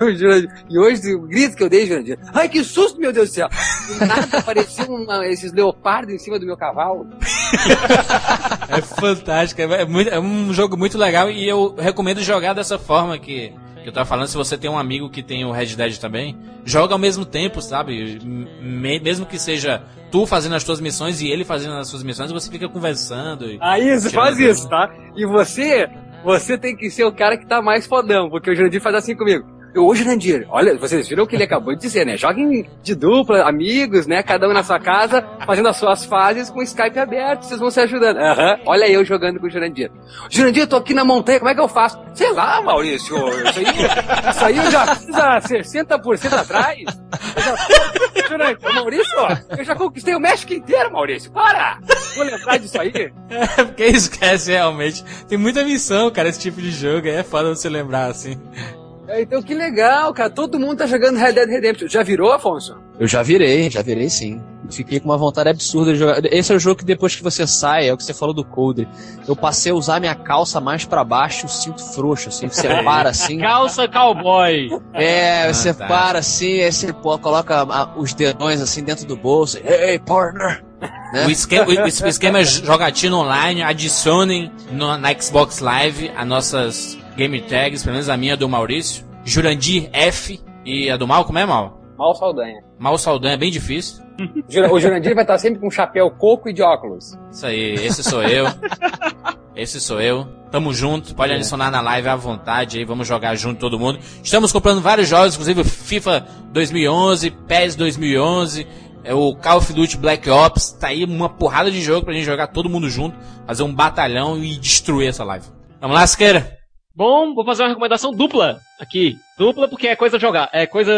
O Jurandir- e hoje o grito que eu dei, Jurandir, ai que susto, meu Deus do céu! Do nada apareceu uma- esses leopardos em cima do meu cavalo.
É fantástico, é, muito- é um jogo muito legal e eu recomendo jogar dessa forma que, que eu tava falando. Se você tem um amigo que tem o Red Dead também, joga ao mesmo tempo, sabe? Me- mesmo que seja tu fazendo as tuas missões e ele fazendo as suas missões, você fica conversando. E...
Aí
Tirando
faz isso, tá? E você, você tem que ser o cara que tá mais fodão, porque o Jurandir faz assim comigo. Eu, ô Jurandir, olha, vocês viram o que ele acabou de dizer, né? Joguem de dupla, amigos, né? Cada um na sua casa, fazendo as suas fases com o Skype aberto, vocês vão se ajudando. Aham, olha eu jogando com o Jurandir. Jurandir, eu tô aqui na montanha, como é que eu faço? Sei lá, Maurício, isso aí, isso aí eu já fiz há 60% atrás. Eu já, Jurandir, Maurício, eu já conquistei o México inteiro, Maurício, para! Vou lembrar disso aí.
É porque esquece realmente. Tem muita missão, cara, esse tipo de jogo. É foda você lembrar assim.
É, Então que legal, cara. Todo mundo tá jogando Red Dead Redemption. Já virou, Afonso?
Eu já virei, já virei sim. Fiquei com uma vontade absurda de jogar. Esse é o jogo que depois que você sai, é o que você falou do Coldre. Eu passei a usar minha calça mais pra baixo, o cinto frouxo, assim, você para assim.
Calça cowboy.
É, você
Fantástico.
para assim, aí você pô, coloca ah, os dedões assim dentro do bolso. Hey, partner! Né?
O esquema, o o esquema é jogatina online, adicionem no- na Xbox Live as nossas game tags, pelo menos a minha é do Maurício. Jurandir F e a do Mal, como é Mal?
Mal Saldanha.
Mal Saldanha é bem difícil.
O Jurandir vai estar sempre com chapéu coco e de óculos.
Isso aí, esse sou eu. Esse sou eu. Tamo junto, pode adicionar na live à vontade aí, vamos jogar junto todo mundo. Estamos comprando vários jogos, inclusive FIFA 2011, PES 2011, é o Call of Duty Black Ops, tá aí uma porrada de jogo pra gente jogar todo mundo junto, fazer um batalhão e destruir essa live. Vamos lá, Siqueira?
Bom, vou fazer uma recomendação dupla aqui. Dupla porque é coisa jogar, é coisa,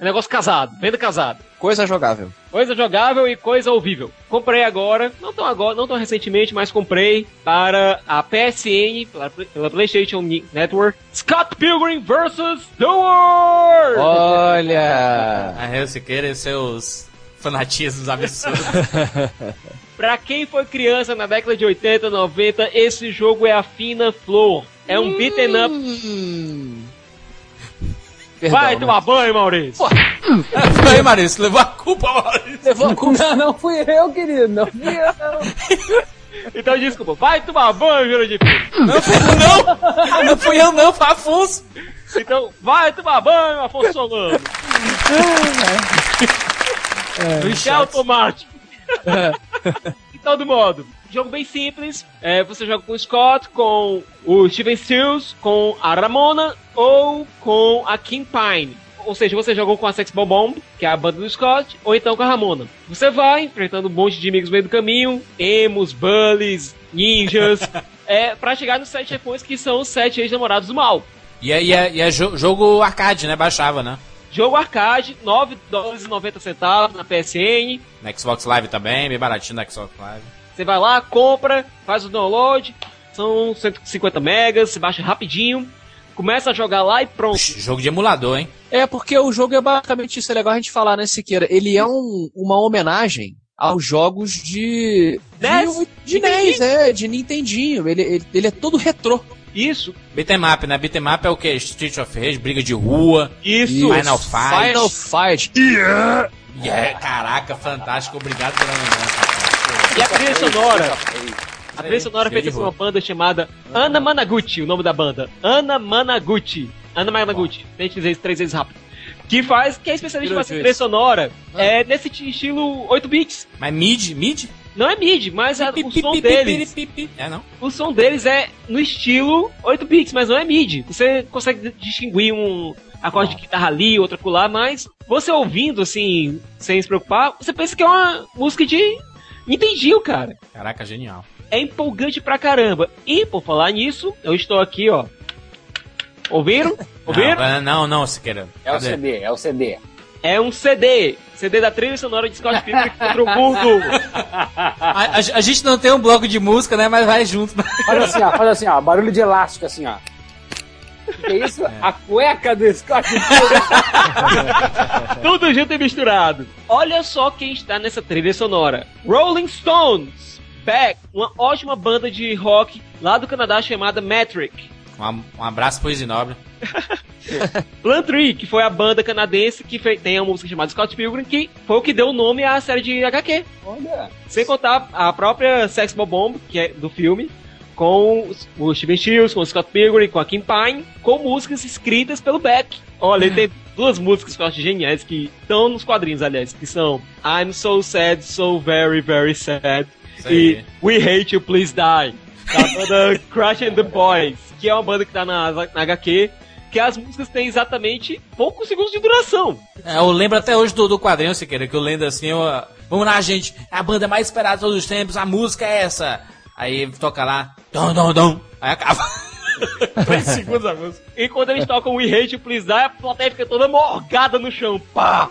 é negócio casado, venda casado.
Coisa jogável.
Coisa jogável e coisa ouvível. Comprei agora, não tão agora, não tão recentemente, mas comprei para a PSN, pela, pela PlayStation Network, Scott Pilgrim vs. The World!
Olha!
A Siqueira e seus fanatismos absurdos.
Pra quem foi criança na década de 80, 90, esse jogo é a fina flor. É um beaten up.
Perdão,
Vai
né?
tomar banho, Maurício!
Aí, Maurício, levou a culpa, Maurício.
Levou a culpa.
Não, não fui eu, querido. Não fui eu.
Então desculpa, vai tomar banho, Jurandir Filho.
Não fui eu, não! Não fui eu, não, foi Afonso!
Então vai tomar banho, Afonso Solano. Michel automático. De todo modo, jogo bem simples. É, você joga com o Scott, com o Steven Stills, com a Ramona ou com a Kim Pine. Ou seja, você jogou com a Sex Bomb Bomb, que é a banda do Scott, ou então com a Ramona. Você vai enfrentando um monte de inimigos no meio do caminho, emos, bullies, ninjas, é, pra chegar nos sete chefões que são os sete ex-namorados do mal.
E é, e é, e é jo- jogo arcade, né? Baixava, né?
Jogo arcade, 9 dólares e 90 centavos na PSN.
Na Xbox Live também, bem baratinho na Xbox Live.
Você vai lá, compra, faz o download, São 150 megas, você baixa rapidinho, começa a jogar lá e pronto.
Jogo de emulador, hein?
É, porque o jogo é basicamente isso, é legal a gente falar, né, Siqueira? Ele é um, uma homenagem aos jogos de.
NES?
De, de NES, é, de Nintendinho. Ele, ele, ele é todo retrô.
Isso.
Beat'em né? Beat'em é o que? Street of Rage, briga de rua.
Isso.
Final Fight.
Final Fight.
Yeah. yeah. Caraca, fantástico. Obrigado pela lembrança.
E a trilha sonora? A trilha sonora é feita por uma banda chamada Ana Managuchi, o nome da banda. Ana Managuchi. Ana Managuchi. Tente dizer isso três vezes rápido. Que faz, que é especialista em trilha sonora.
Ah.
É nesse estilo 8 bits.
Mas mid? Mid?
Não é mid, mas é o som deles.
É não?
O som deles é no estilo 8 bits, mas não é mid. Você consegue distinguir um acorde de guitarra ali, outro acolá, mas você ouvindo assim, sem se preocupar, você pensa que é uma música de Nintendinho, cara.
Caraca, genial.
É empolgante pra caramba. E por falar nisso, eu estou aqui, ó. Ouviram? Ouviram?
Não, não, não, Siqueira.
É o CD, é o CD.
É um CD. CD da trilha sonora de Scott Pilgrim contra o mundo.
A, a, a, gente não tem um bloco de música, né? Mas vai junto.
Faz assim, ó. Faz assim, ó. Barulho de elástico, assim, ó. Que é isso? É. A cueca do Scott.
Tudo junto e misturado. Olha só quem está nessa trilha sonora. Rolling Stones. Beck, uma ótima banda de rock lá do Canadá chamada Metric.
Um, um abraço pro Isinobre.
Plantry, que foi a banda canadense que fez, tem a música chamada Scott Pilgrim, que foi o que deu o nome à série de HQ.
Olha.
Sem contar a própria Sex Bomb, que é do filme, com o Steven Shields, com o Scott Pilgrim, com a Kim Pine, com músicas escritas pelo Beck. Olha, ele tem duas músicas que eu acho geniais, que estão nos quadrinhos, aliás, que são I'm So Sad, So Very, Very Sad e We Hate You, Please Die, da banda Crush and the Boys, que é uma banda que tá na, na HQ, que as músicas têm exatamente poucos segundos de duração.
É, eu lembro até hoje do, do quadrinho, se queira, que eu lembro assim, eu, vamos lá, gente, é a banda mais esperada de todos os tempos, a música é essa. Aí toca lá, dom, dom, dom, aí acaba. Três segundos a música.
E quando eles tocam We Hate Please Die, a plateia fica toda morgada no chão, pá!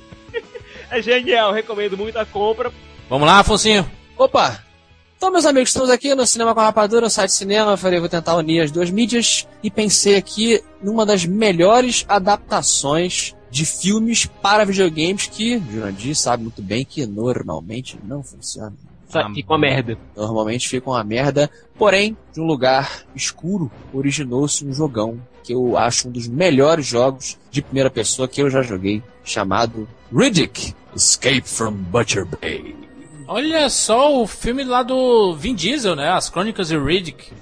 é genial, recomendo muito a compra.
Vamos lá, Afonsinho.
Opa! Então, meus amigos, estamos aqui no Cinema com a Rapadura, no site cinema. Eu falei, vou tentar unir as duas mídias e pensei aqui numa das melhores adaptações de filmes para videogames que Jurandir sabe muito bem que normalmente não funciona.
Fica uma merda.
Normalmente fica uma merda. Porém, de um lugar escuro, originou-se um jogão que eu acho um dos melhores jogos de primeira pessoa que eu já joguei, chamado Riddick Escape from Butcher Bay.
Olha só o filme lá do Vin Diesel, né? As Crônicas de Riddick.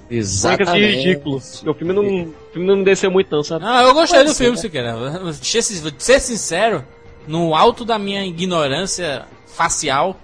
Crônicas de ridículo. O filme não, o filme não desceu muito, não, sabe?
Ah, eu gostei Pode do ser, filme, né? se quer. Ser sincero, no alto da minha ignorância facial,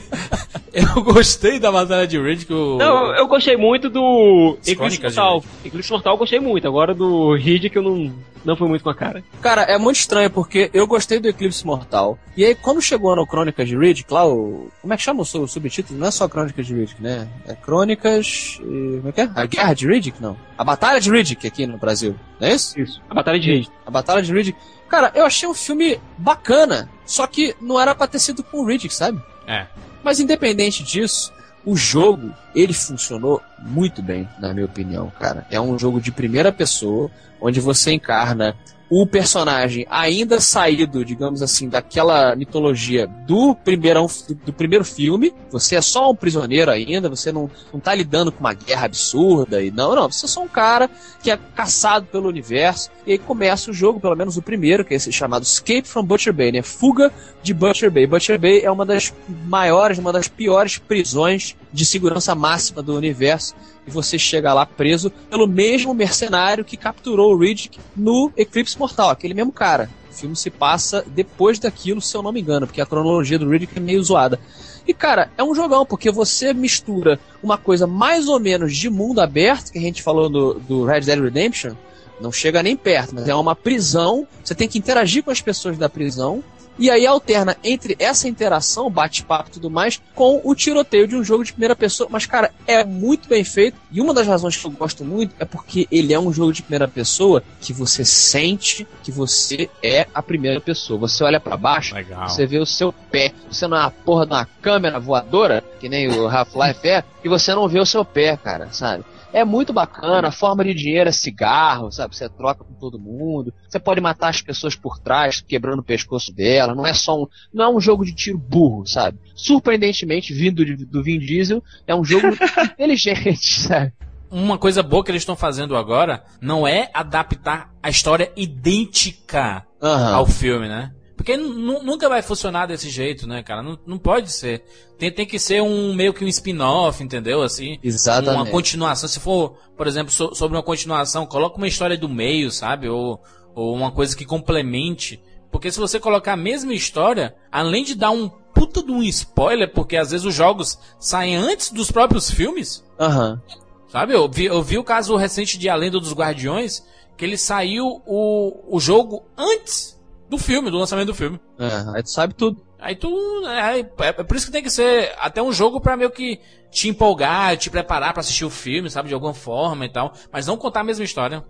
eu gostei da batalha de Riddick. O...
Não, eu gostei muito do Eclipse Mortal. Eclipse Mortal eu gostei muito. Agora do Riddick eu não, não fui muito com a cara.
Cara, é muito estranho porque eu gostei do Eclipse Mortal. E aí, quando chegou no Crônicas de Riddick, lá o. Como é que chama o, o subtítulo? Não é só Crônicas de Riddick, né? É Crônicas. E... Como é que é? A Guerra de Riddick? Não. A Batalha de Riddick aqui no Brasil. Não é isso?
Isso. A Batalha de Riddick.
A Batalha de Riddick. Cara, eu achei um filme bacana. Só que não era pra ter sido com o Riddick, sabe?
É.
Mas independente disso, o jogo, ele funcionou muito bem, na minha opinião, cara. É um jogo de primeira pessoa, onde você encarna o personagem ainda saído, digamos assim, daquela mitologia do primeiro, do, primeiro filme. Você é só um prisioneiro ainda, você não, não tá lidando com uma guerra absurda e não, não, você é só um cara que é caçado pelo universo. E aí começa o jogo, pelo menos o primeiro, que é esse chamado Escape from Butcher Bay, né? Fuga de Butcher Bay. Butcher Bay é uma das maiores, uma das piores prisões de segurança máxima do universo e você chega lá preso pelo mesmo mercenário que capturou o Riddick no Eclipse Mortal, aquele mesmo cara. O filme se passa depois daquilo, se eu não me engano, porque a cronologia do Riddick é meio zoada. E cara, é um jogão, porque você mistura uma coisa mais ou menos de mundo aberto, que a gente falou do, do Red Dead Redemption, Não chega nem perto, mas é uma prisão. Você tem que interagir com as pessoas da prisão. E aí alterna entre essa interação, bate-papo e tudo mais, com o tiroteio de um jogo de primeira pessoa. Mas, cara, é muito bem feito. E uma das razões que eu gosto muito é porque ele é um jogo de primeira pessoa que você sente que você é a primeira pessoa. Você olha para baixo,
Legal.
você vê o seu pé. Você não é uma porra de uma câmera voadora, que nem o Half-Life é, e você não vê o seu pé, cara, sabe? É muito bacana, a forma de dinheiro é cigarro, sabe? Você troca com todo mundo. Você pode matar as pessoas por trás, quebrando o pescoço dela. Não é só um, não é um jogo de tiro burro, sabe? Surpreendentemente, vindo de- do Vin Diesel, é um jogo inteligente, sabe?
Uma coisa boa que eles estão fazendo agora não é adaptar a história idêntica
Aham.
ao filme, né? Porque nu- nunca vai funcionar desse jeito, né, cara? Não, não pode ser. Tem, tem que ser um meio que um spin-off, entendeu? Assim,
Exatamente.
uma continuação. Se for, por exemplo, so- sobre uma continuação, coloca uma história do meio, sabe? Ou, ou uma coisa que complemente. Porque se você colocar a mesma história, além de dar um puta de um spoiler, porque às vezes os jogos saem antes dos próprios filmes,
Aham.
Sabe, eu vi, eu vi o caso recente de A Lenda dos Guardiões, que ele saiu o, o jogo antes do filme, do lançamento do filme.
É, aí tu sabe tudo.
Aí tu. É, é, é por isso que tem que ser até um jogo pra meio que te empolgar, te preparar pra assistir o filme, sabe, de alguma forma e tal. Mas não contar a mesma história.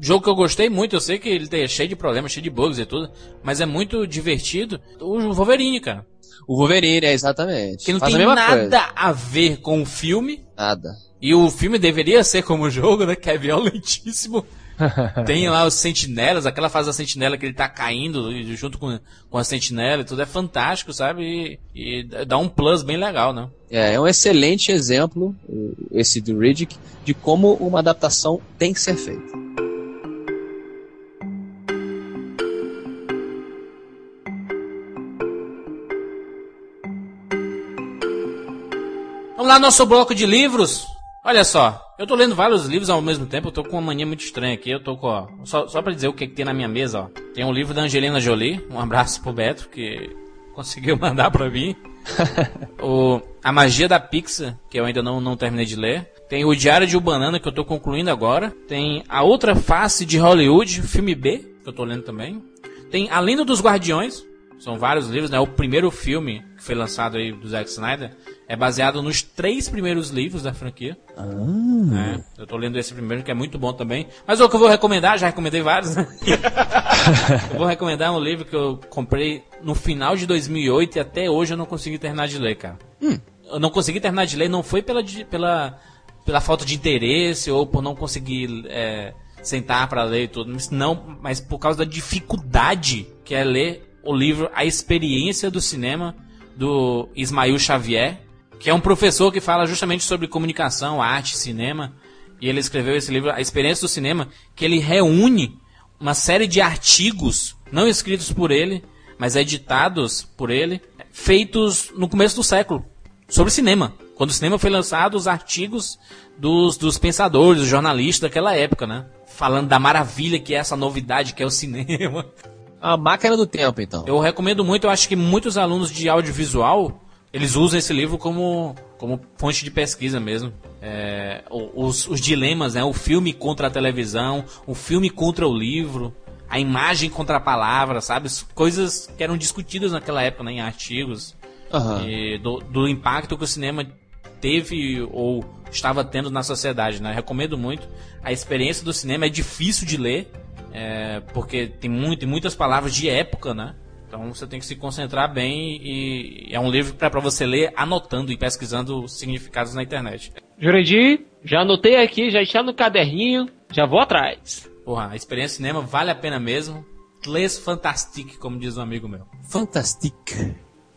Jogo que eu gostei muito, eu sei que ele é cheio de problemas, cheio de bugs e tudo, mas é muito divertido. O Wolverine, cara.
O Wolverine, é exatamente.
Que não
Faz
tem
a
nada
coisa.
a ver com o filme.
Nada.
E o filme deveria ser como o jogo, né? Que é violentíssimo. Tem lá os sentinelas, aquela fase da sentinela que ele tá caindo junto com, com a sentinela e tudo. É fantástico, sabe? E, e dá um plus bem legal, né?
É, é um excelente exemplo, esse do Riddick, de como uma adaptação tem que ser feita.
Vamos lá, nosso bloco de livros. Olha só, eu tô lendo vários livros ao mesmo tempo, eu tô com uma mania muito estranha aqui. Eu tô com, ó, só, só pra dizer o que, que tem na minha mesa, ó. Tem um livro da Angelina Jolie, um abraço pro Beto, que conseguiu mandar pra mim. o A Magia da Pixar, que eu ainda não, não terminei de ler. Tem o Diário de Banana, que eu tô concluindo agora. Tem A Outra Face de Hollywood, filme B, que eu tô lendo também. Tem A Lenda dos Guardiões, são vários livros, né? O primeiro filme que foi lançado aí do Zack Snyder é baseado nos três primeiros livros da franquia. né? Eu tô lendo esse primeiro que é muito bom também. Mas o que eu vou recomendar, já recomendei vários, né? eu vou recomendar um livro que eu comprei no final de 2008 e até hoje eu não consegui terminar de ler, cara. Eu não consegui terminar de ler, não foi pela, pela, pela falta de interesse ou por não conseguir é, sentar para ler e tudo, não, mas por causa da dificuldade que é ler o livro A Experiência do Cinema do Ismael Xavier, que é um professor que fala justamente sobre comunicação, arte, cinema, e ele escreveu esse livro A Experiência do Cinema, que ele reúne uma série de artigos não escritos por ele, mas editados por ele, feitos no começo do século sobre cinema. Quando o cinema foi lançado, os artigos dos, dos pensadores, dos jornalistas daquela época, né? Falando da maravilha que é essa novidade que é o cinema.
A máquina do tempo, então.
Eu recomendo muito, eu acho que muitos alunos de audiovisual, eles usam esse livro como, como fonte de pesquisa mesmo. É, os, os dilemas, né? O filme contra a televisão, o filme contra o livro, a imagem contra a palavra, sabe? As Coisas que eram discutidas naquela época, né? Em artigos. E do, do impacto que o cinema teve ou estava tendo na sociedade, né? Recomendo muito. A experiência do cinema é difícil de ler, é, porque tem, muito, tem muitas palavras de época, né? Então você tem que se concentrar bem e é um livro para você ler anotando e pesquisando os significados na internet.
Jurandir, já anotei aqui, já está no caderninho, já vou atrás.
Porra, a experiência cinema vale a pena mesmo. Les Fantastique, como diz um amigo meu.
Fantastic.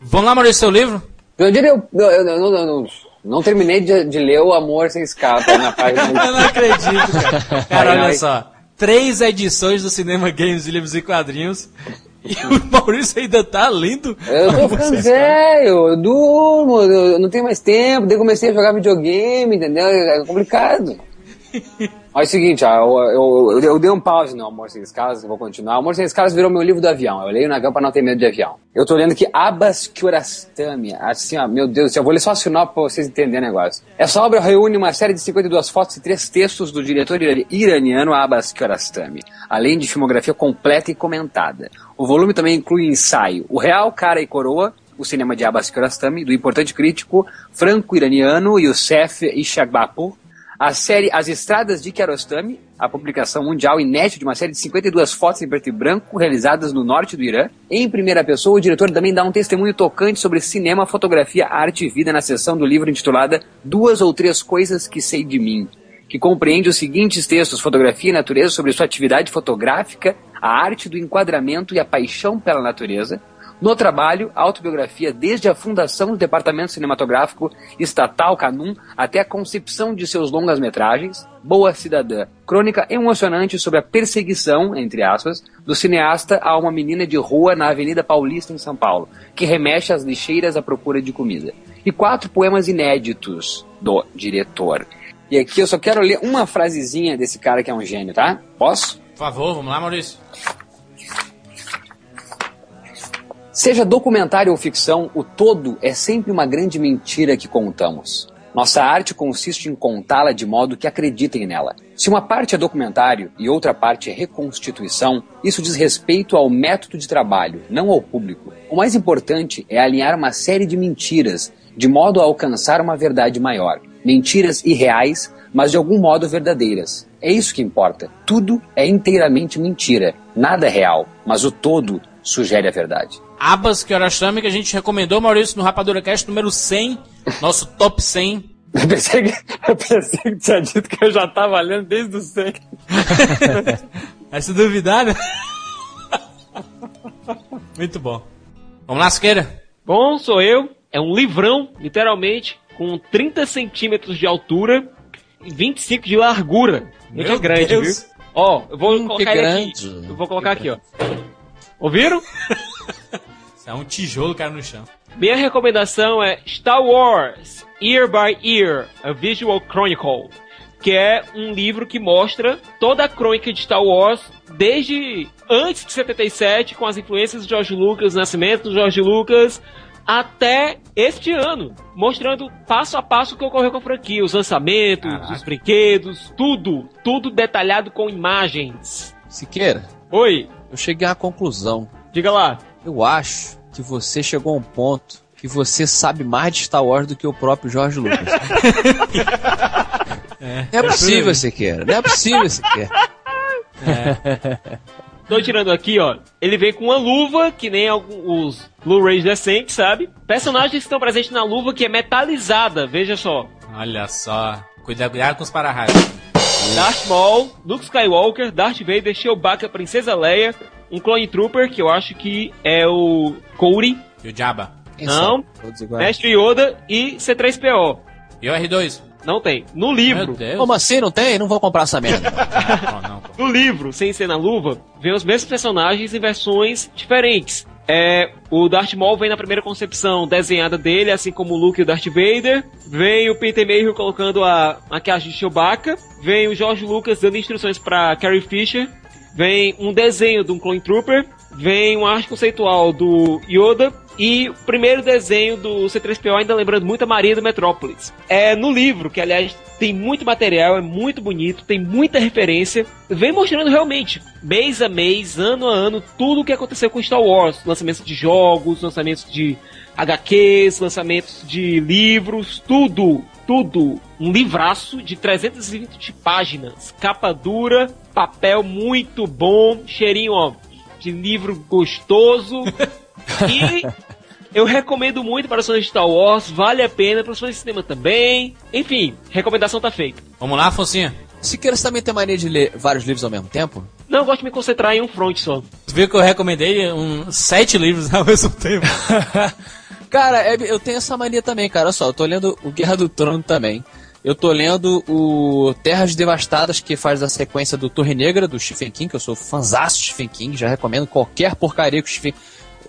Vamos lá, Maurício, seu livro?
Eu diria, eu, eu, eu, não- não- não- não terminei de, de ler O Amor Sem Escapa na página.
Eu não acredito, cara. Cara,
Ai,
olha
ai.
só. Três edições do Cinema Games de livros e quadrinhos. E o Maurício ainda tá lendo.
Eu tô ficando velho, eu durmo, eu não tenho mais tempo, daí comecei a jogar videogame, entendeu? É complicado. Olha é o seguinte, eu, eu, eu dei um pause no Amor Sem Escalas, vou continuar. Amor Sem Escalas virou meu livro do avião. Eu leio na avião pra não ter medo de avião. Eu tô lendo aqui Abbas Kiarostami. Assim, ó, meu Deus do céu, eu vou ler só o sinal pra vocês entenderem o negócio. Essa obra reúne uma série de 52 fotos e três textos do diretor iraniano Abbas Kiarostami, além de filmografia completa e comentada. O volume também inclui ensaio O Real, Cara e Coroa, o cinema de Abbas Kiarostami, do importante crítico franco-iraniano Youssef Ishagbapour, a série As Estradas de Kiarostami, a publicação mundial inédita de uma série de 52 fotos em preto e branco realizadas no norte do Irã. Em primeira pessoa, o diretor também dá um testemunho tocante sobre cinema, fotografia, arte e vida na seção do livro intitulada Duas ou Três Coisas que Sei de Mim, que compreende os seguintes textos: fotografia e natureza sobre sua atividade fotográfica, a arte do enquadramento e a paixão pela natureza, no trabalho, autobiografia desde a fundação do Departamento Cinematográfico Estatal Canum até a concepção de seus longas-metragens, Boa Cidadã, crônica emocionante sobre a perseguição, entre aspas, do cineasta a uma menina de rua na Avenida Paulista em São Paulo, que remexe às lixeiras à procura de comida. E quatro poemas inéditos do diretor. E aqui eu só quero ler uma frasezinha desse cara que é um gênio, tá? Posso?
Por favor, vamos lá, Maurício.
Seja documentário ou ficção, o todo é sempre uma grande mentira que contamos. Nossa arte consiste em contá-la de modo que acreditem nela. Se uma parte é documentário e outra parte é reconstituição, isso diz respeito ao método de trabalho, não ao público. O mais importante é alinhar uma série de mentiras, de modo a alcançar uma verdade maior. Mentiras irreais, mas de algum modo verdadeiras. É isso que importa. Tudo é inteiramente mentira, nada é real, mas o todo sugere a verdade.
Abas Kiarostami que a gente recomendou, Maurício, no Rapadura Cast número 100, nosso top 100.
Eu pensei, que, eu pensei que tinha dito que eu já tava lendo desde o 100.
Vai se duvidar, né? Muito bom. Vamos lá, Siqueira.
Bom, sou eu. É um livrão, literalmente, com 30 centímetros de altura e 25 de largura. Muito
Meu
grande,
Deus.
viu? Ó, eu vou
Hum, que
colocar ele aqui.
grande.
Eu vou colocar aqui, ó. Ouviram?
Isso é um tijolo, cara, no chão.
Minha recomendação é Star Wars Year by Year, a Visual Chronicle, que é um livro que mostra toda a crônica de Star Wars desde antes de 77, com as influências de George Lucas, o nascimento do George Lucas, até este ano, mostrando passo a passo o que ocorreu com a franquia, os lançamentos,
Caraca.
os brinquedos, tudo, tudo detalhado com imagens.
Siqueira,
Oi,
eu cheguei à conclusão.
diga lá.
Eu acho que você chegou a um ponto que você sabe mais de Star Wars do que o próprio Jorge Lucas. não é possível, Siqueira. Não é possível, Siqueira.
Tô tirando aqui, ó. Ele vem com uma luva, que nem algum- os Blu-rays decentes, sabe? Personagens que estão presentes na luva que é metalizada, veja só.
Olha só. Cuidado, cuidado com os para-raios.
Darth Maul, Luke Skywalker, Darth Vader, Chewbacca, Princesa Leia, um Clone Trooper, que eu acho que é o Cody,
E o Jabba.
Não.
iguais.
Mestre Yoda e C3PO.
E o R2.
Não tem. No
Meu
livro,
Deus.
Como assim? Não tem? Não vou comprar essa merda.
Pô.
no livro, sem ser na luva, vem os mesmos personagens em versões diferentes. É, o Darth Maul vem na primeira concepção desenhada dele, assim como o Luke e o Darth Vader. Vem o Peter Mayhew colocando a maquiagem de Chewbacca. Vem o George Lucas dando instruções para Carrie Fisher. Vem um desenho de um Clone Trooper. Vem uma arte conceitual do Yoda. E o primeiro desenho do C3PO, ainda lembrando muito a Maria do Metrópolis. É no livro, que aliás tem muito material, é muito bonito, tem muita referência. Vem mostrando realmente, mês a mês, ano a ano, tudo o que aconteceu com Star Wars. Lançamentos de jogos, lançamentos de HQs, lançamentos de livros, tudo, tudo. Um livraço de 320 páginas, capa dura, papel muito bom, cheirinho, ó, de livro gostoso. e eu recomendo muito para os fãs de Star Wars, vale a pena para os fãs de cinema também. Enfim, recomendação tá feita.
Vamos lá, Afonsinha.
Siqueira, você também tem mania de ler vários livros ao mesmo tempo?
Não, eu gosto de me concentrar em um front só.
Tu viu que eu recomendei um, sete livros ao mesmo tempo.
Cara, é- eu tenho essa mania também, cara. Olha só, eu tô lendo o Guerra do Trono também. Eu tô lendo o Terras Devastadas, que faz a sequência do Torre Negra, do Stephen King, que eu sou fãzaço de Stephen King, já recomendo qualquer porcaria que o Stephen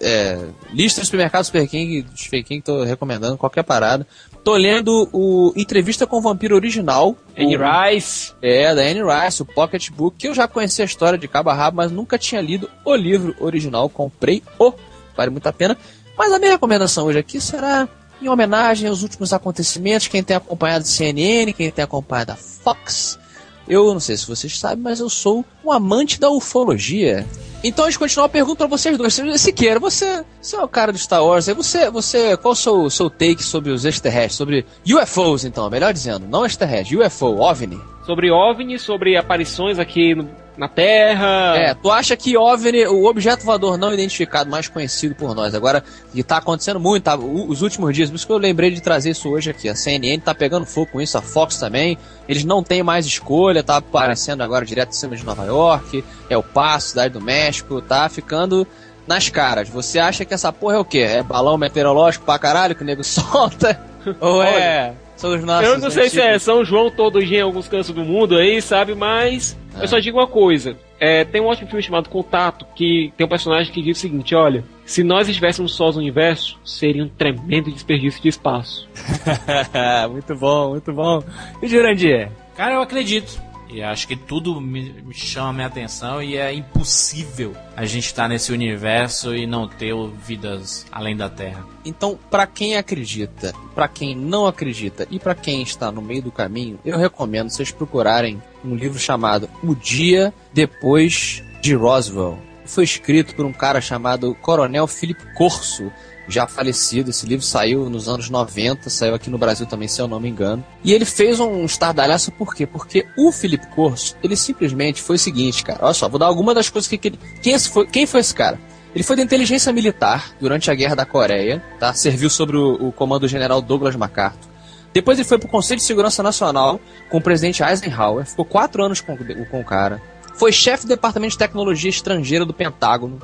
é, lista do supermercado Super King, do Super King, tô recomendando qualquer parada. Tô lendo o Entrevista com o Vampiro Original.
Annie
o,
Rice.
É, da Annie Rice, o Pocket Book, que eu já conhecia a história de cabo a rabo, mas nunca tinha lido o livro original. Comprei o, vale muito a pena. Mas a minha recomendação hoje aqui será em homenagem aos últimos acontecimentos, quem tem acompanhado a CNN, quem tem acompanhado a Fox. Eu não sei se vocês sabem, mas eu sou um amante da ufologia. Então, antes de continuar, eu pergunto pra vocês dois. Siqueira, você, você é o cara do Star Wars. Você, você, qual o seu, seu take sobre os extraterrestres? Sobre UFOs, então, melhor dizendo. Não extraterrestres, UFO, OVNI.
Sobre OVNI, sobre aparições aqui no- na Terra.
É, tu acha que OVNI, o objeto voador não identificado, mais conhecido por nós, agora, e tá acontecendo muito, tá, os últimos dias, por isso que eu lembrei de trazer isso hoje aqui. A CNN tá pegando fogo com isso, a Fox também. Eles não têm mais escolha, tá aparecendo agora direto em cima de Nova York, é o Passo, Cidade do México, tá ficando nas caras. Você acha que essa porra é o quê? É balão meteorológico pra caralho que o nego solta? Ou é. São os nossos
Eu não sei se é
antigos-
São João todo dia em alguns cantos do mundo aí, sabe? Mas
É.
eu só digo uma coisa. É, tem um ótimo filme chamado Contato, que tem um personagem que diz o seguinte, olha, se nós estivéssemos sós no universo, seria um tremendo desperdício de espaço.
muito bom, muito bom. E Jurandir?
Cara, eu acredito. E acho que tudo me, chama minha atenção e é impossível a gente estar nesse universo e não ter vidas além da Terra.
Então, pra quem acredita, pra quem não acredita e pra quem está no meio do caminho, eu recomendo vocês procurarem um livro chamado O Dia Depois de Roswell. Foi escrito por um cara chamado Coronel Philip Corso, já falecido. Esse livro saiu nos anos 90, saiu aqui no Brasil também, se eu não me engano. E ele fez um estardalhaço por quê? Porque o Philip Corso, ele simplesmente foi o seguinte, cara. Olha só, vou dar alguma das coisas que, que ele. Quem, esse foi, quem foi esse cara? Ele foi da inteligência militar durante a Guerra da Coreia, tá? Serviu sobre o, o comando do general Douglas MacArthur. Depois ele foi pro Conselho de Segurança Nacional com o presidente Eisenhower, ficou quatro anos com, com o cara. Foi chefe do Departamento de Tecnologia Estrangeira do Pentágono,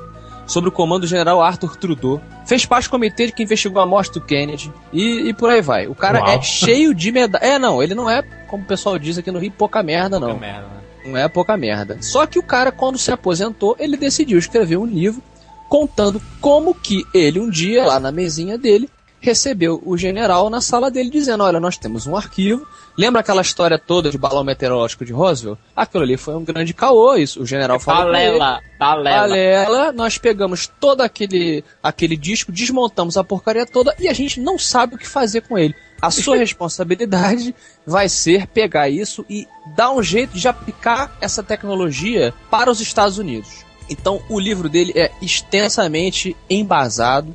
sob o comando do general Arthur Trudeau. Fez parte do comitê que investigou a morte do Kennedy e, e por aí vai. O cara
Uau.
é cheio de medalha. É, não, ele não é, como o pessoal diz aqui no Rio, pouca merda, não.
Que merda, né?
Não é pouca merda. Só que o cara, quando se aposentou, ele decidiu escrever um livro contando como que ele, um dia, lá na mesinha dele, recebeu o general na sala dele dizendo: Olha, nós temos um arquivo. Lembra aquela história toda de balão meteorológico de Roswell? Aquilo ali foi um grande caô, isso. O general falou. pra ele,
Balela, balela.
Balela, nós pegamos todo aquele, aquele disco, desmontamos a porcaria toda e a gente não sabe o que fazer com ele. A sua responsabilidade vai ser pegar isso e dar um jeito de aplicar essa tecnologia para os Estados Unidos. Então, o livro dele é extensamente embasado.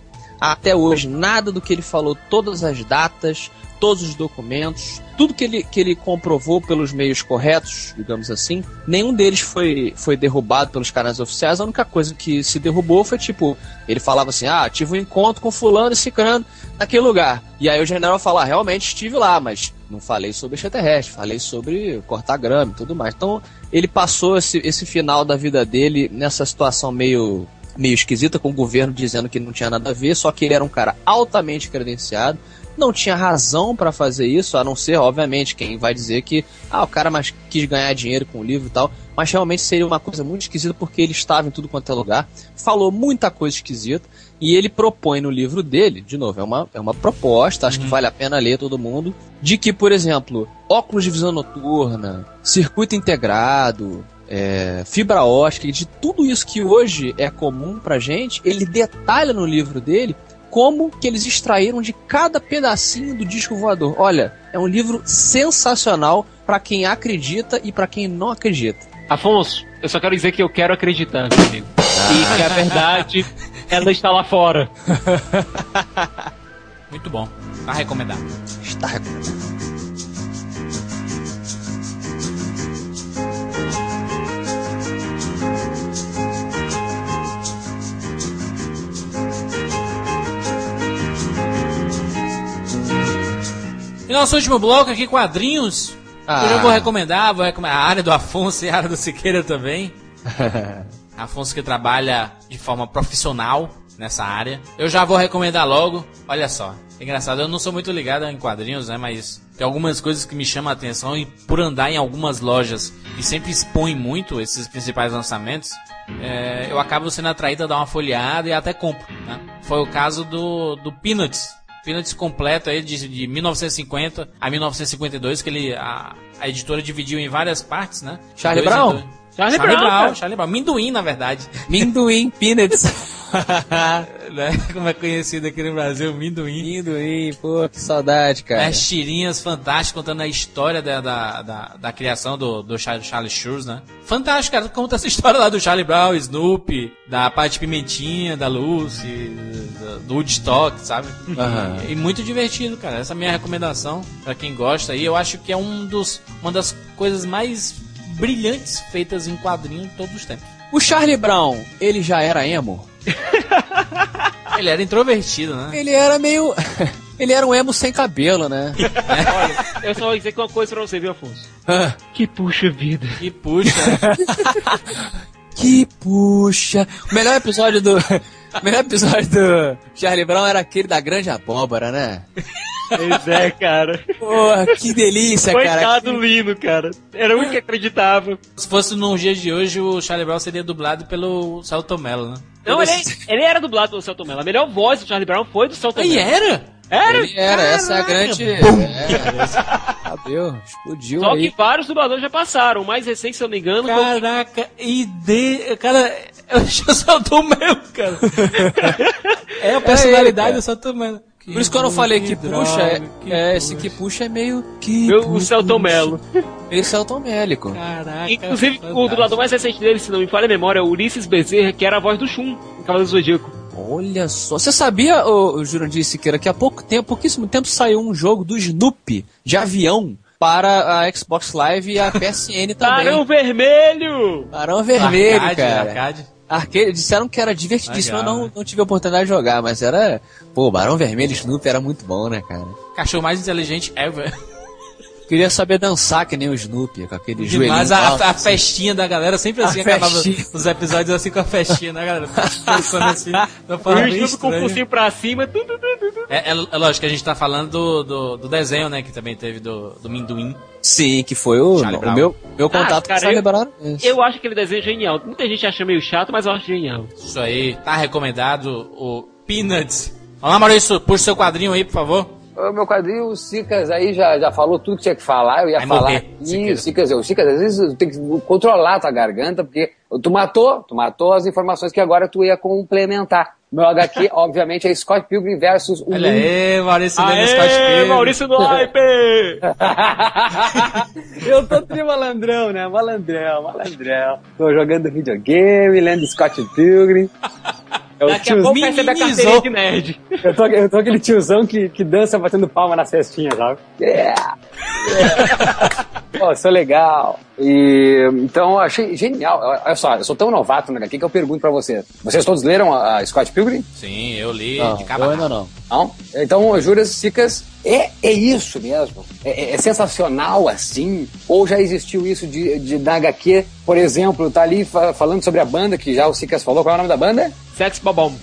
Até hoje, nada do que ele falou, todas as datas, todos os documentos, tudo que ele, que ele comprovou pelos meios corretos, digamos assim, nenhum deles foi, foi derrubado pelos canais oficiais. A única coisa que se derrubou foi tipo, ele falava assim: ah, tive um encontro com fulano e cicrano naquele lugar. E aí o general fala: ah, realmente estive lá, mas não falei sobre extraterrestre, falei sobre cortar grama e tudo mais. Então ele passou esse, esse final da vida dele nessa situação meio meio esquisita, com o governo dizendo que não tinha nada a ver, só que ele era um cara altamente credenciado, não tinha razão para fazer isso, a não ser, obviamente, quem vai dizer que ah, o cara mais quis ganhar dinheiro com o livro e tal, mas realmente seria uma coisa muito esquisita porque ele estava em tudo quanto é lugar, falou muita coisa esquisita, e ele propõe no livro dele, de novo, é uma, é uma proposta, acho que vale a pena ler todo mundo, de que, por exemplo, óculos de visão noturna, circuito integrado, é, fibra ótica, de tudo isso que hoje é comum pra gente, ele detalha no livro dele como que eles extraíram de cada pedacinho do disco voador. Olha, é um livro sensacional pra quem acredita e pra quem não acredita.
Afonso, eu só quero dizer que eu quero acreditar, meu amigo. E que a verdade, ela está lá fora.
Muito bom. Tá recomendado.
Está recomendado.
E nosso último bloco aqui, quadrinhos.
Ah.
Eu vou recomendar, vou recomendar a área do Afonso e a área do Siqueira também. Afonso que trabalha de forma profissional nessa área. Eu já vou recomendar logo. Olha só. É engraçado, eu não sou muito ligado em quadrinhos, né? Mas tem algumas coisas que me chamam a atenção e por andar em algumas lojas e sempre expõe muito esses principais lançamentos, é, eu acabo sendo atraído a dar uma folheada e até compro, né? Foi o caso do, do Peanuts. Peanuts completo aí de, de 1950 a 1952, que ele, a, a editora dividiu em várias partes, né?
Charlie
Dois
Brown?
Charlie
Charlie,
Brown,
Brown. Charlie Brown. Minduim, na verdade.
Minduim Peanuts.
né? Como é conhecido aqui no Brasil, Minduim.
Minduim, pô, que saudade, cara.
As tirinhas fantásticas contando a história da, da, da, da criação do, do Charlie, Schurz, né? Fantástico, cara. Conta essa história lá do Charlie Brown, Snoopy, da Paty Pimentinha, da Lucy, do, Woodstock, sabe?
Aham.
E, e muito divertido, cara. Essa é a minha recomendação pra quem gosta. E eu acho que é um dos, uma das coisas mais brilhantes feitas em quadrinho de todos os tempos.
O Charlie Brown, ele já era emo?
Ele era introvertido, né?
Ele era meio. ele era um emo sem cabelo, né?
Eu só vou dizer que uma coisa pra você, viu, Afonso?
Ah,
Que puxa vida.
E puxa.
que puxa. O melhor episódio do. O melhor episódio do Charlie Brown era aquele da grande abóbora, né?
Pois é, cara.
Porra, que delícia, cara.
Coitado do Lino, cara. Era o único que acreditava.
Se fosse nos dias de hoje, o Charlie Brown seria dublado pelo Celto Mello, né?
Não, ele, ele era dublado pelo Celton Mello. A melhor voz do Charlie Brown foi do Celton
E
Mello.
era?
Era?
Ele era, essa é a grande.
bum.
É, Cabelo, explodiu
Só
aí.
que vários dubladores já passaram. O mais recente, se eu não me engano, foi...
Caraca, e de... Cara, eu Celto Mello, cara. É a personalidade
ele,
do Celto Mello.
Por isso que eu não falei que,
droga,
puxa, é,
que
é, esse que puxa é meio que.
Meu- o
puxa,
Celton Mello.
Meio Celton Mélico.
Caraca.
Inclusive, o
fantástico.
dublador mais recente dele, se não me falha a memória, é o Ulisses Bezerra, que era a voz do Shun, em Cavaleiro do Zodíaco.
Olha só. Você sabia, ô, ô, Jurandir Siqueira, que há pouco tempo, pouquíssimo tempo, saiu um jogo do Snoopy de avião para a Xbox Live e a PSN também.
Barão Vermelho!
Barão Vermelho,
Arcade,
cara.
arcade.
Arcade, disseram que era divertidíssimo,
Legal,
eu não,
né?
não tive a oportunidade de jogar, mas era. Pô, Barão Vermelho e Snoopy era muito bom, né, cara?
Cachorro mais inteligente ever.
Queria saber dançar que nem o Snoopy, com aquele joelhinho
Mas a,
alto,
a
assim.
festinha da galera sempre assim,
A
acabava
festinha.
os episódios assim com a festinha, né, galera? Pensando assim, não
E o Snoopy com o focinho pra cima. Tu, tu, tu, tu, tu.
É, é, é lógico que a gente tá falando do, do, do desenho, né, que também teve do, do Minduim.
Sim, que foi o, o meu, meu contato
Ah, cara,
com o Charlie
eu-
Brown.
Eu acho aquele desenho genial. Muita gente acha meio chato, mas eu acho genial.
Isso aí, tá recomendado o Peanuts. Vamos lá, Maurício, puxa seu quadrinho aí, por favor.
O meu quadrinho, o Sicas aí já, já falou tudo que tinha que falar, eu ia
Vai
falar.
morrer,
Ih,
Sicas.
o Sicas, o Sicas, às vezes tem que controlar a tua garganta, porque tu matou, tu matou as informações que agora tu ia complementar. Meu HQ, obviamente, é Scott Pilgrim versus o
Olha aí, Maurício lendo Scott
Aê,
Pilgrim.
Maurício no hype!
eu tô tri malandrão, né? Malandrão, malandrão. Tô jogando videogame, lendo Scott Pilgrim. É o
Daqui a pouco
Minimizou.
recebe a carteirinha de nerd.
Eu tô, eu tô aquele tiozão que, que dança batendo palma nas festinhas, sabe? Yeah! Pô, sou legal. E, então, eu achei genial. Olha só, eu sou tão novato no HQ que eu pergunto pra vocês. Vocês todos leram a, a Scott Pilgrim?
Sim, eu li
Não,
de cabo
eu ainda não.
Não? Então, Juras Sicas, é, é isso mesmo? É, é- é sensacional assim? Ou já existiu isso de, de da HQ? Por exemplo, tá ali fa- falando sobre a banda, que já o Sicas falou. Qual é o nome da banda?
Sex Bomb.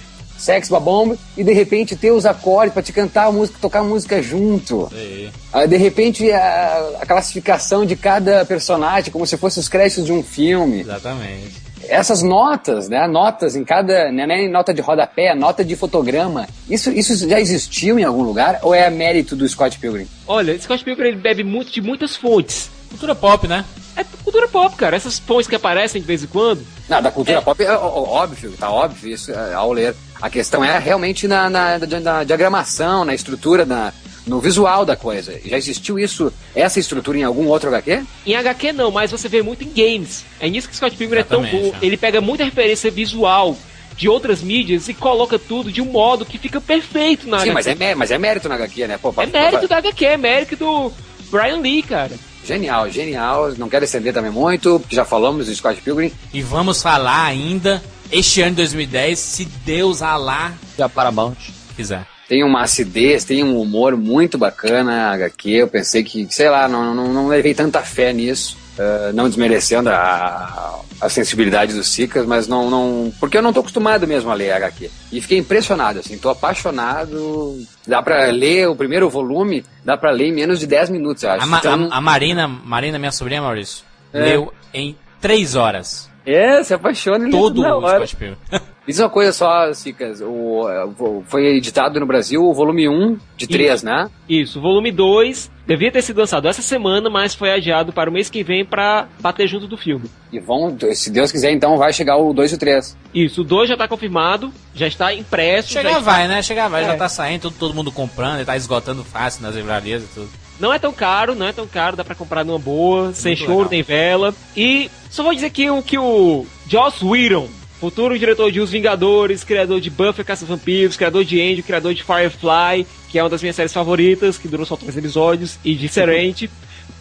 Sex Babomb. E de repente ter os acordes pra te cantar a música, tocar a música junto.
Aí.
De repente a, a classificação de cada personagem, como se fosse os créditos de um filme.
Exatamente.
Essas notas, né? Notas em cada. Não é nem nota de rodapé, nota de fotograma. Isso, isso já existiu em algum lugar? Ou é mérito do Scott Pilgrim?
Olha, Scott Pilgrim ele bebe muito de muitas fontes.
Cultura pop, né?
É cultura pop, cara. Essas fontes que aparecem de vez em quando.
Não, da cultura pop é ó- ó- óbvio, tá óbvio isso é, ao ler. A questão é realmente na, na, na- na diagramação, na estrutura, na, no visual da coisa. Já existiu isso, essa estrutura em algum outro HQ?
Em HQ não, mas você vê muito em games. É nisso que Scott Pilgrim é tão bom.
é.
Ele pega muita referência visual de outras mídias e coloca tudo de um modo que fica perfeito na
Sim,
HQ.
mas é, mas é mérito na HQ, né? Pô,
É
pa-
mérito
pa-
da HQ, é mérito do Brian Lee, cara.
Genial, genial. Não quero estender também muito, porque já falamos do Scott Pilgrim.
E vamos falar ainda, este ano de 2010, se Deus Alá
E a Paramount.
quiser.
Tem uma acidez, tem um humor muito bacana HQ. Eu pensei que, sei lá, não, não, não levei tanta fé nisso.
Uh, não desmerecendo a, a sensibilidade dos Sicas, mas não, não. Porque eu não tô acostumado mesmo a ler HQ. E fiquei impressionado, assim, tô apaixonado. Dá pra ler o primeiro volume, dá pra ler em menos de 10 minutos, eu acho.
A, Ma-
Então,
a- a Marina, Marina, minha sobrinha, Maurício,
É.
leu em três horas
é, se apaixona e lê
todo
tudo na
o
hora.
Scott Pilgrim.
Diz uma coisa só, Sicas. O, o- foi editado no Brasil o volume 1 de 3, né?
Isso, o volume 2 devia ter sido lançado essa semana, mas foi adiado para o mês que vem para bater junto do filme.
E vão, se Deus quiser, então vai chegar o 2 e o 3.
Isso, o 2 já está confirmado, já está impresso. já
Chegar
está-
vai, né? Chegar vai, já
É.
tá saindo, todo, todo mundo comprando, tá esgotando fácil nas livrarias e tudo.
Não é tão caro, não é tão caro, dá pra comprar numa boa, sem choro
legal.
nem vela. E só vou dizer que o que o Joss Whedon, futuro diretor de Os Vingadores, criador de Buffy Caça Vampiros, criador de Angel, criador de Firefly, que é uma das minhas séries favoritas, que durou só três episódios, e de Serente,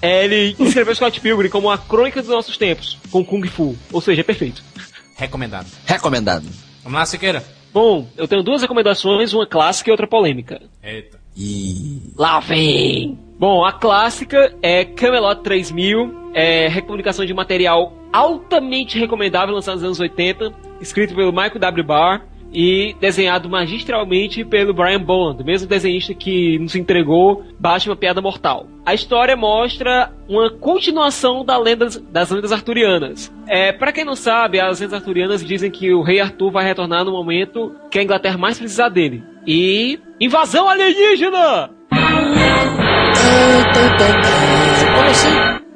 ele escreveu Scott Pilgrim como a crônica dos nossos tempos, com Kung Fu. Ou seja, é perfeito.
Recomendado.
Recomendado.
Vamos lá, Siqueira.
Bom, eu tenho duas recomendações, uma clássica e outra polêmica.
Eita.
E.
Lá vem! Bom, a clássica é Camelot 3000, é recomunicação de material altamente recomendável, lançado nos anos 80, escrito pelo Michael W. Barr e desenhado magistralmente pelo Brian Boland, o mesmo desenhista que nos entregou Batman Piada Mortal. A história mostra uma continuação da lendas, das lendas arturianas. É, para quem não sabe, as lendas arturianas dizem que o rei Arthur vai retornar no momento que a Inglaterra mais precisar dele. E invasão alienígena!
Assim?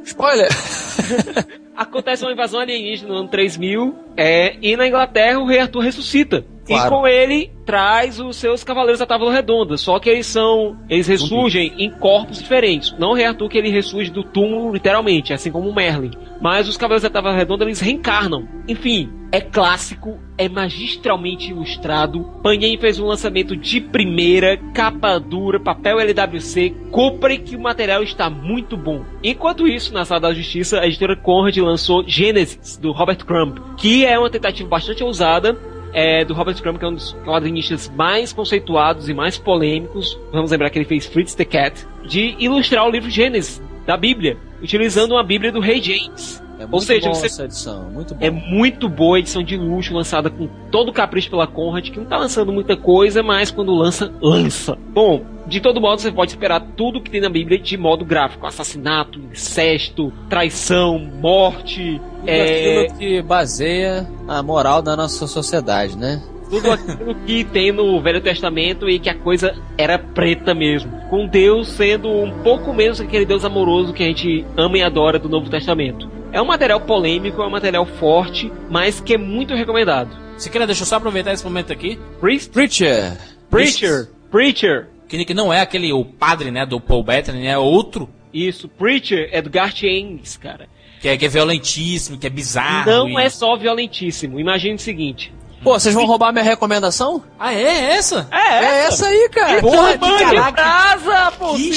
Spoiler!
Acontece uma invasão alienígena no ano 3000, é, e na Inglaterra o rei Arthur ressuscita.
Claro.
E com ele traz os seus cavaleiros da Távola Redonda, só que eles são, eles ressurgem em corpos diferentes. Não o rei Arthur que ele ressurge do túmulo literalmente, assim como o Merlin. Mas os cavaleiros da Távola Redonda eles reencarnam. Enfim, é clássico, é magistralmente ilustrado. Panini fez um lançamento de primeira, capa dura, papel LWC. Compre que o material está muito bom. Enquanto isso, na Sala da Justiça, a editora Conrad lançou Gênesis, do Robert Crumb, que é uma tentativa bastante ousada é, do Robert Crumb, que é um dos quadrinistas mais conceituados e mais polêmicos. Vamos lembrar que ele fez Fritz the Cat, de ilustrar o livro Gênesis da Bíblia, utilizando uma Bíblia do Rei James.
É
Ou
muito
seja, você
essa edição, muito
é muito boa, edição de luxo, lançada com todo o capricho pela Conrad, que não tá lançando muita coisa, mas quando lança, lança. Bom, de todo modo, você pode esperar tudo que tem na Bíblia de modo gráfico: assassinato, incesto, traição, morte.
Tudo
é,
aquilo que baseia a moral da nossa sociedade, né?
tudo aquilo que tem no Velho Testamento e que a coisa era preta mesmo. Com Deus sendo um pouco menos aquele Deus amoroso que a gente ama e adora do Novo Testamento. É um material polêmico, é um material forte, mas que é muito recomendado.
Siqueira, deixa eu só aproveitar esse momento aqui.
Priest?
Preacher!
Preacher! Preacher!
Que, que não é aquele, o padre, né, do Paul Bettany, é outro.
Isso, Preacher é do Garth Ennis, cara.
Que é, que é violentíssimo, que é bizarro.
Não
e-
é só violentíssimo. Imagine o seguinte.
Pô, vocês vão roubar minha recomendação?
Ah, é essa?
É essa aí, cara!
Porra, que caraca.
pô!
Que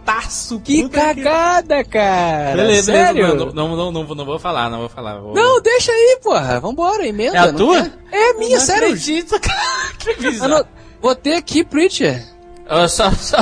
chutaço.
Que
puta que-
cagada, cara!
Beleza,
Sério?
beleza. Não, não, não, não, vou- não vou falar, não vou falar. Vou...
Não, deixa aí, porra. Vambora, emenda.
É a
não
tua?
quer? É minha,
Não
sério.
acredito, cara. Que bizarro.
Vou ter aqui, Preacher.
Ah, só, só,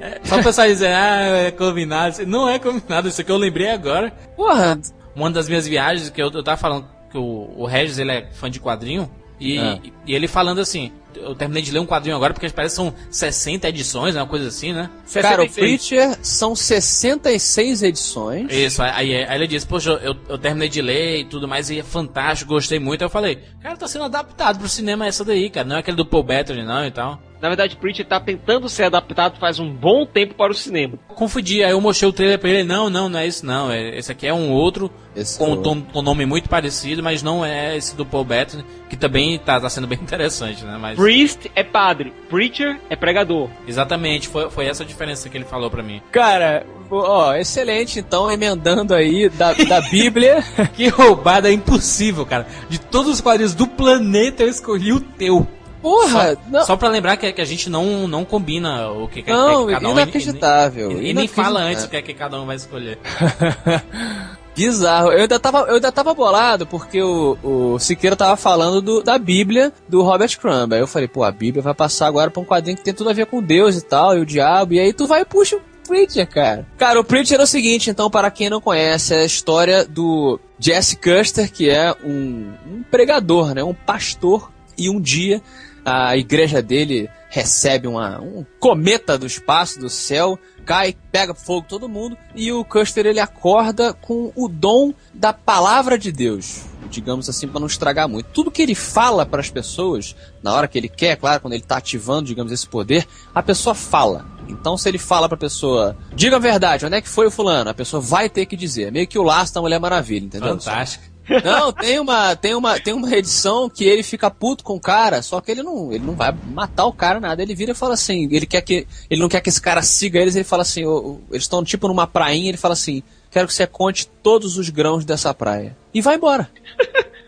é, só o pessoal dizer, ah, é combinado. Não é combinado, isso aqui eu lembrei agora.
Porra,
Uma das minhas viagens, que eu, eu tava falando que o, o Regis, ele é fã de quadrinho. E,
Ah.
e ele falando assim, eu terminei de ler um quadrinho agora, porque parece que são 60 edições, uma coisa assim, né?
cara, o
66.
Preacher são 66 edições.
Isso, aí, aí ele disse, poxa, eu, eu terminei de ler e tudo mais, e é fantástico, gostei muito. Aí eu falei, cara, tá sendo adaptado pro cinema essa daí, cara, não é aquele do Paul Bettany não e tal.
Na verdade, Preacher tá tentando ser adaptado faz um bom tempo para o cinema.
Confundi, aí eu mostrei o trailer pra ele, não, não, não é isso não, é, esse aqui é um outro,
Esse
com, tom- com nome muito parecido, mas não é esse do Paul Bettany, que também tá, tá sendo bem interessante, né, mas...
Priest é padre, Preacher é pregador.
Exatamente, foi, foi essa a diferença que ele falou pra mim.
Cara, ó, excelente, então, emendando aí da, da Bíblia.
Que roubada impossível, cara. De todos os quadrinhos do planeta, eu escolhi o teu.
Porra,
só,
não.
só pra lembrar que, que a gente não, não combina o que, que,
Não,
que cada um...
inacreditável,
E, e nem fala antes o que, é que cada um vai escolher.
Bizarro. Eu ainda tava, eu ainda tava bolado porque o, o Siqueira tava falando do- da Bíblia do Robert Crumb. Aí eu falei, pô, a Bíblia vai passar agora pra um quadrinho que tem tudo a ver com Deus e tal, e o diabo. E aí tu vai e puxa Preacher, cara. Cara, o Preacher é o seguinte, então, para quem não conhece, é a história do Jesse Custer, que é um, um pregador, né? Um pastor. E um dia a igreja dele recebe uma, um cometa do espaço, do céu, cai, pega fogo todo mundo, e o Custer ele acorda com o dom da palavra de Deus. Digamos assim, para não estragar muito. Tudo que ele fala para as pessoas, na hora que ele quer, claro, quando ele está ativando, digamos, esse poder, a pessoa fala. Então, se ele fala pra pessoa, diga a verdade, onde é que foi o fulano? A pessoa vai ter que dizer. Meio que o laço da Mulher Maravilha, entendeu?
Fantástico.
Não, tem uma, tem uma, tem uma edição que ele fica puto com o cara, só que ele não, ele não vai matar o cara nada. Ele vira e fala assim, ele quer que, ele não quer que esse cara siga eles. Ele fala assim, eles estão tipo numa prainha. Ele fala assim, quero que você conte todos os grãos dessa praia e vai embora.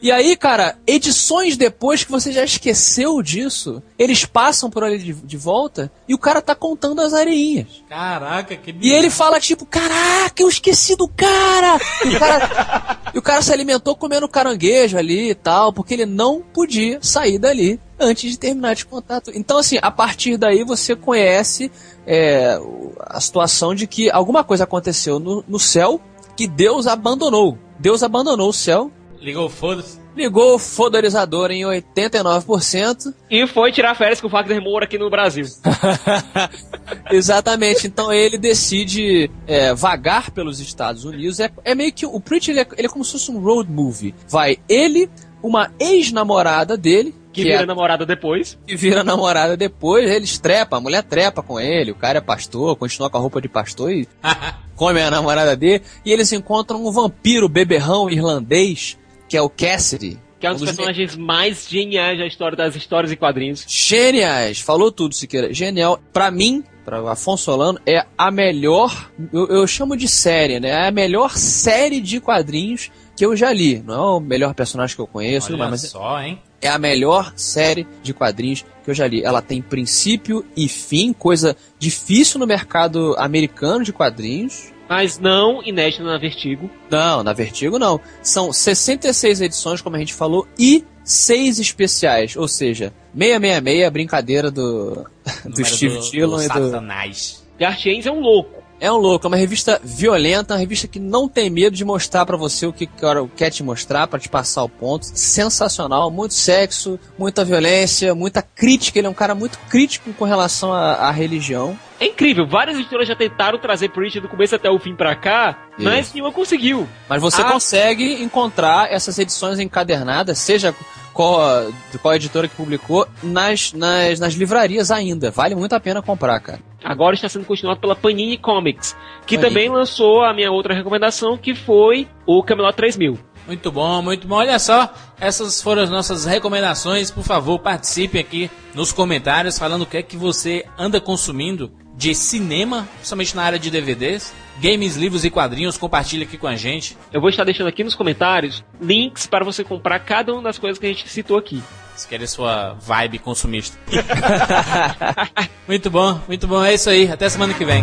E aí, cara, edições depois que você já esqueceu disso, eles passam por ali de, de volta e o cara tá contando as areinhas.
Caraca, que
E ele fala tipo, caraca, eu esqueci do cara! E o cara, e o cara se alimentou comendo caranguejo ali e tal, porque ele não podia sair dali antes de terminar de contato. Então, assim, a partir daí você conhece é, a situação de que alguma coisa aconteceu no, no céu que Deus abandonou. Deus abandonou o céu,
Ligou foda-se.
ligou o fodorizador em 89%.
E foi tirar férias com o Wagner Moura aqui no Brasil.
Exatamente. Então ele decide é, vagar pelos Estados Unidos. É, é meio que. O Preacher ele é, ele é como se fosse um road movie. Vai ele, uma ex-namorada dele.
Que,
é
vira
a-
namorada depois.
que vira namorada depois, eles trepam, a mulher trepa com ele, o cara é pastor, continua com a roupa de pastor e come a namorada dele, e eles encontram um vampiro beberrão irlandês, que é o Cassidy.
Que é um dos
Um dos
personagens mais geniais da história das histórias e quadrinhos.
Geniais, falou tudo, Siqueira. Genial. Pra mim, pra Afonso Solano, é a melhor, eu, eu chamo de série, né? É a melhor série de quadrinhos que eu já li. Não é o melhor personagem que eu conheço,
Olha
mas
só, hein?
é a melhor série de quadrinhos que eu já li. Ela tem princípio e fim, coisa difícil no mercado americano de quadrinhos.
Mas não inédita na Vertigo.
Não, na Vertigo não. São 66 edições, como a gente falou, e 6 especiais. Ou seja, 666, a brincadeira do, do
Número
Steve Dillon
do
e do.
Satanás.
Gartiens é um louco.
É um louco, é uma revista violenta, uma revista que não tem medo de mostrar pra você o que quer te mostrar, pra te passar o ponto. Sensacional, muito sexo, muita violência, muita crítica. Ele é um cara muito crítico com relação à, à religião.
É incrível, várias editoras já tentaram trazer Preacher do começo até o fim pra cá, mas
Isso.
nenhuma conseguiu.
Mas você
Ah.
consegue encontrar essas edições encadernadas, seja qual, de qual editora que publicou, nas, nas, nas livrarias ainda. Vale muito a pena comprar, cara.
Agora está sendo continuado pela Panini Comics, que
Panini.
também lançou a minha outra recomendação, que foi o Camelot 3000.
Muito bom, muito bom. Olha só, essas foram as nossas recomendações. Por favor, participe aqui nos comentários falando o que é que você anda consumindo de cinema, principalmente na área de DVDs, games, livros e quadrinhos. Compartilhe aqui com a gente.
Eu vou estar deixando aqui nos comentários links para você comprar cada uma das coisas que a gente citou aqui.
Se quer sua vibe consumista. muito bom, muito bom. É isso aí. Até semana que vem.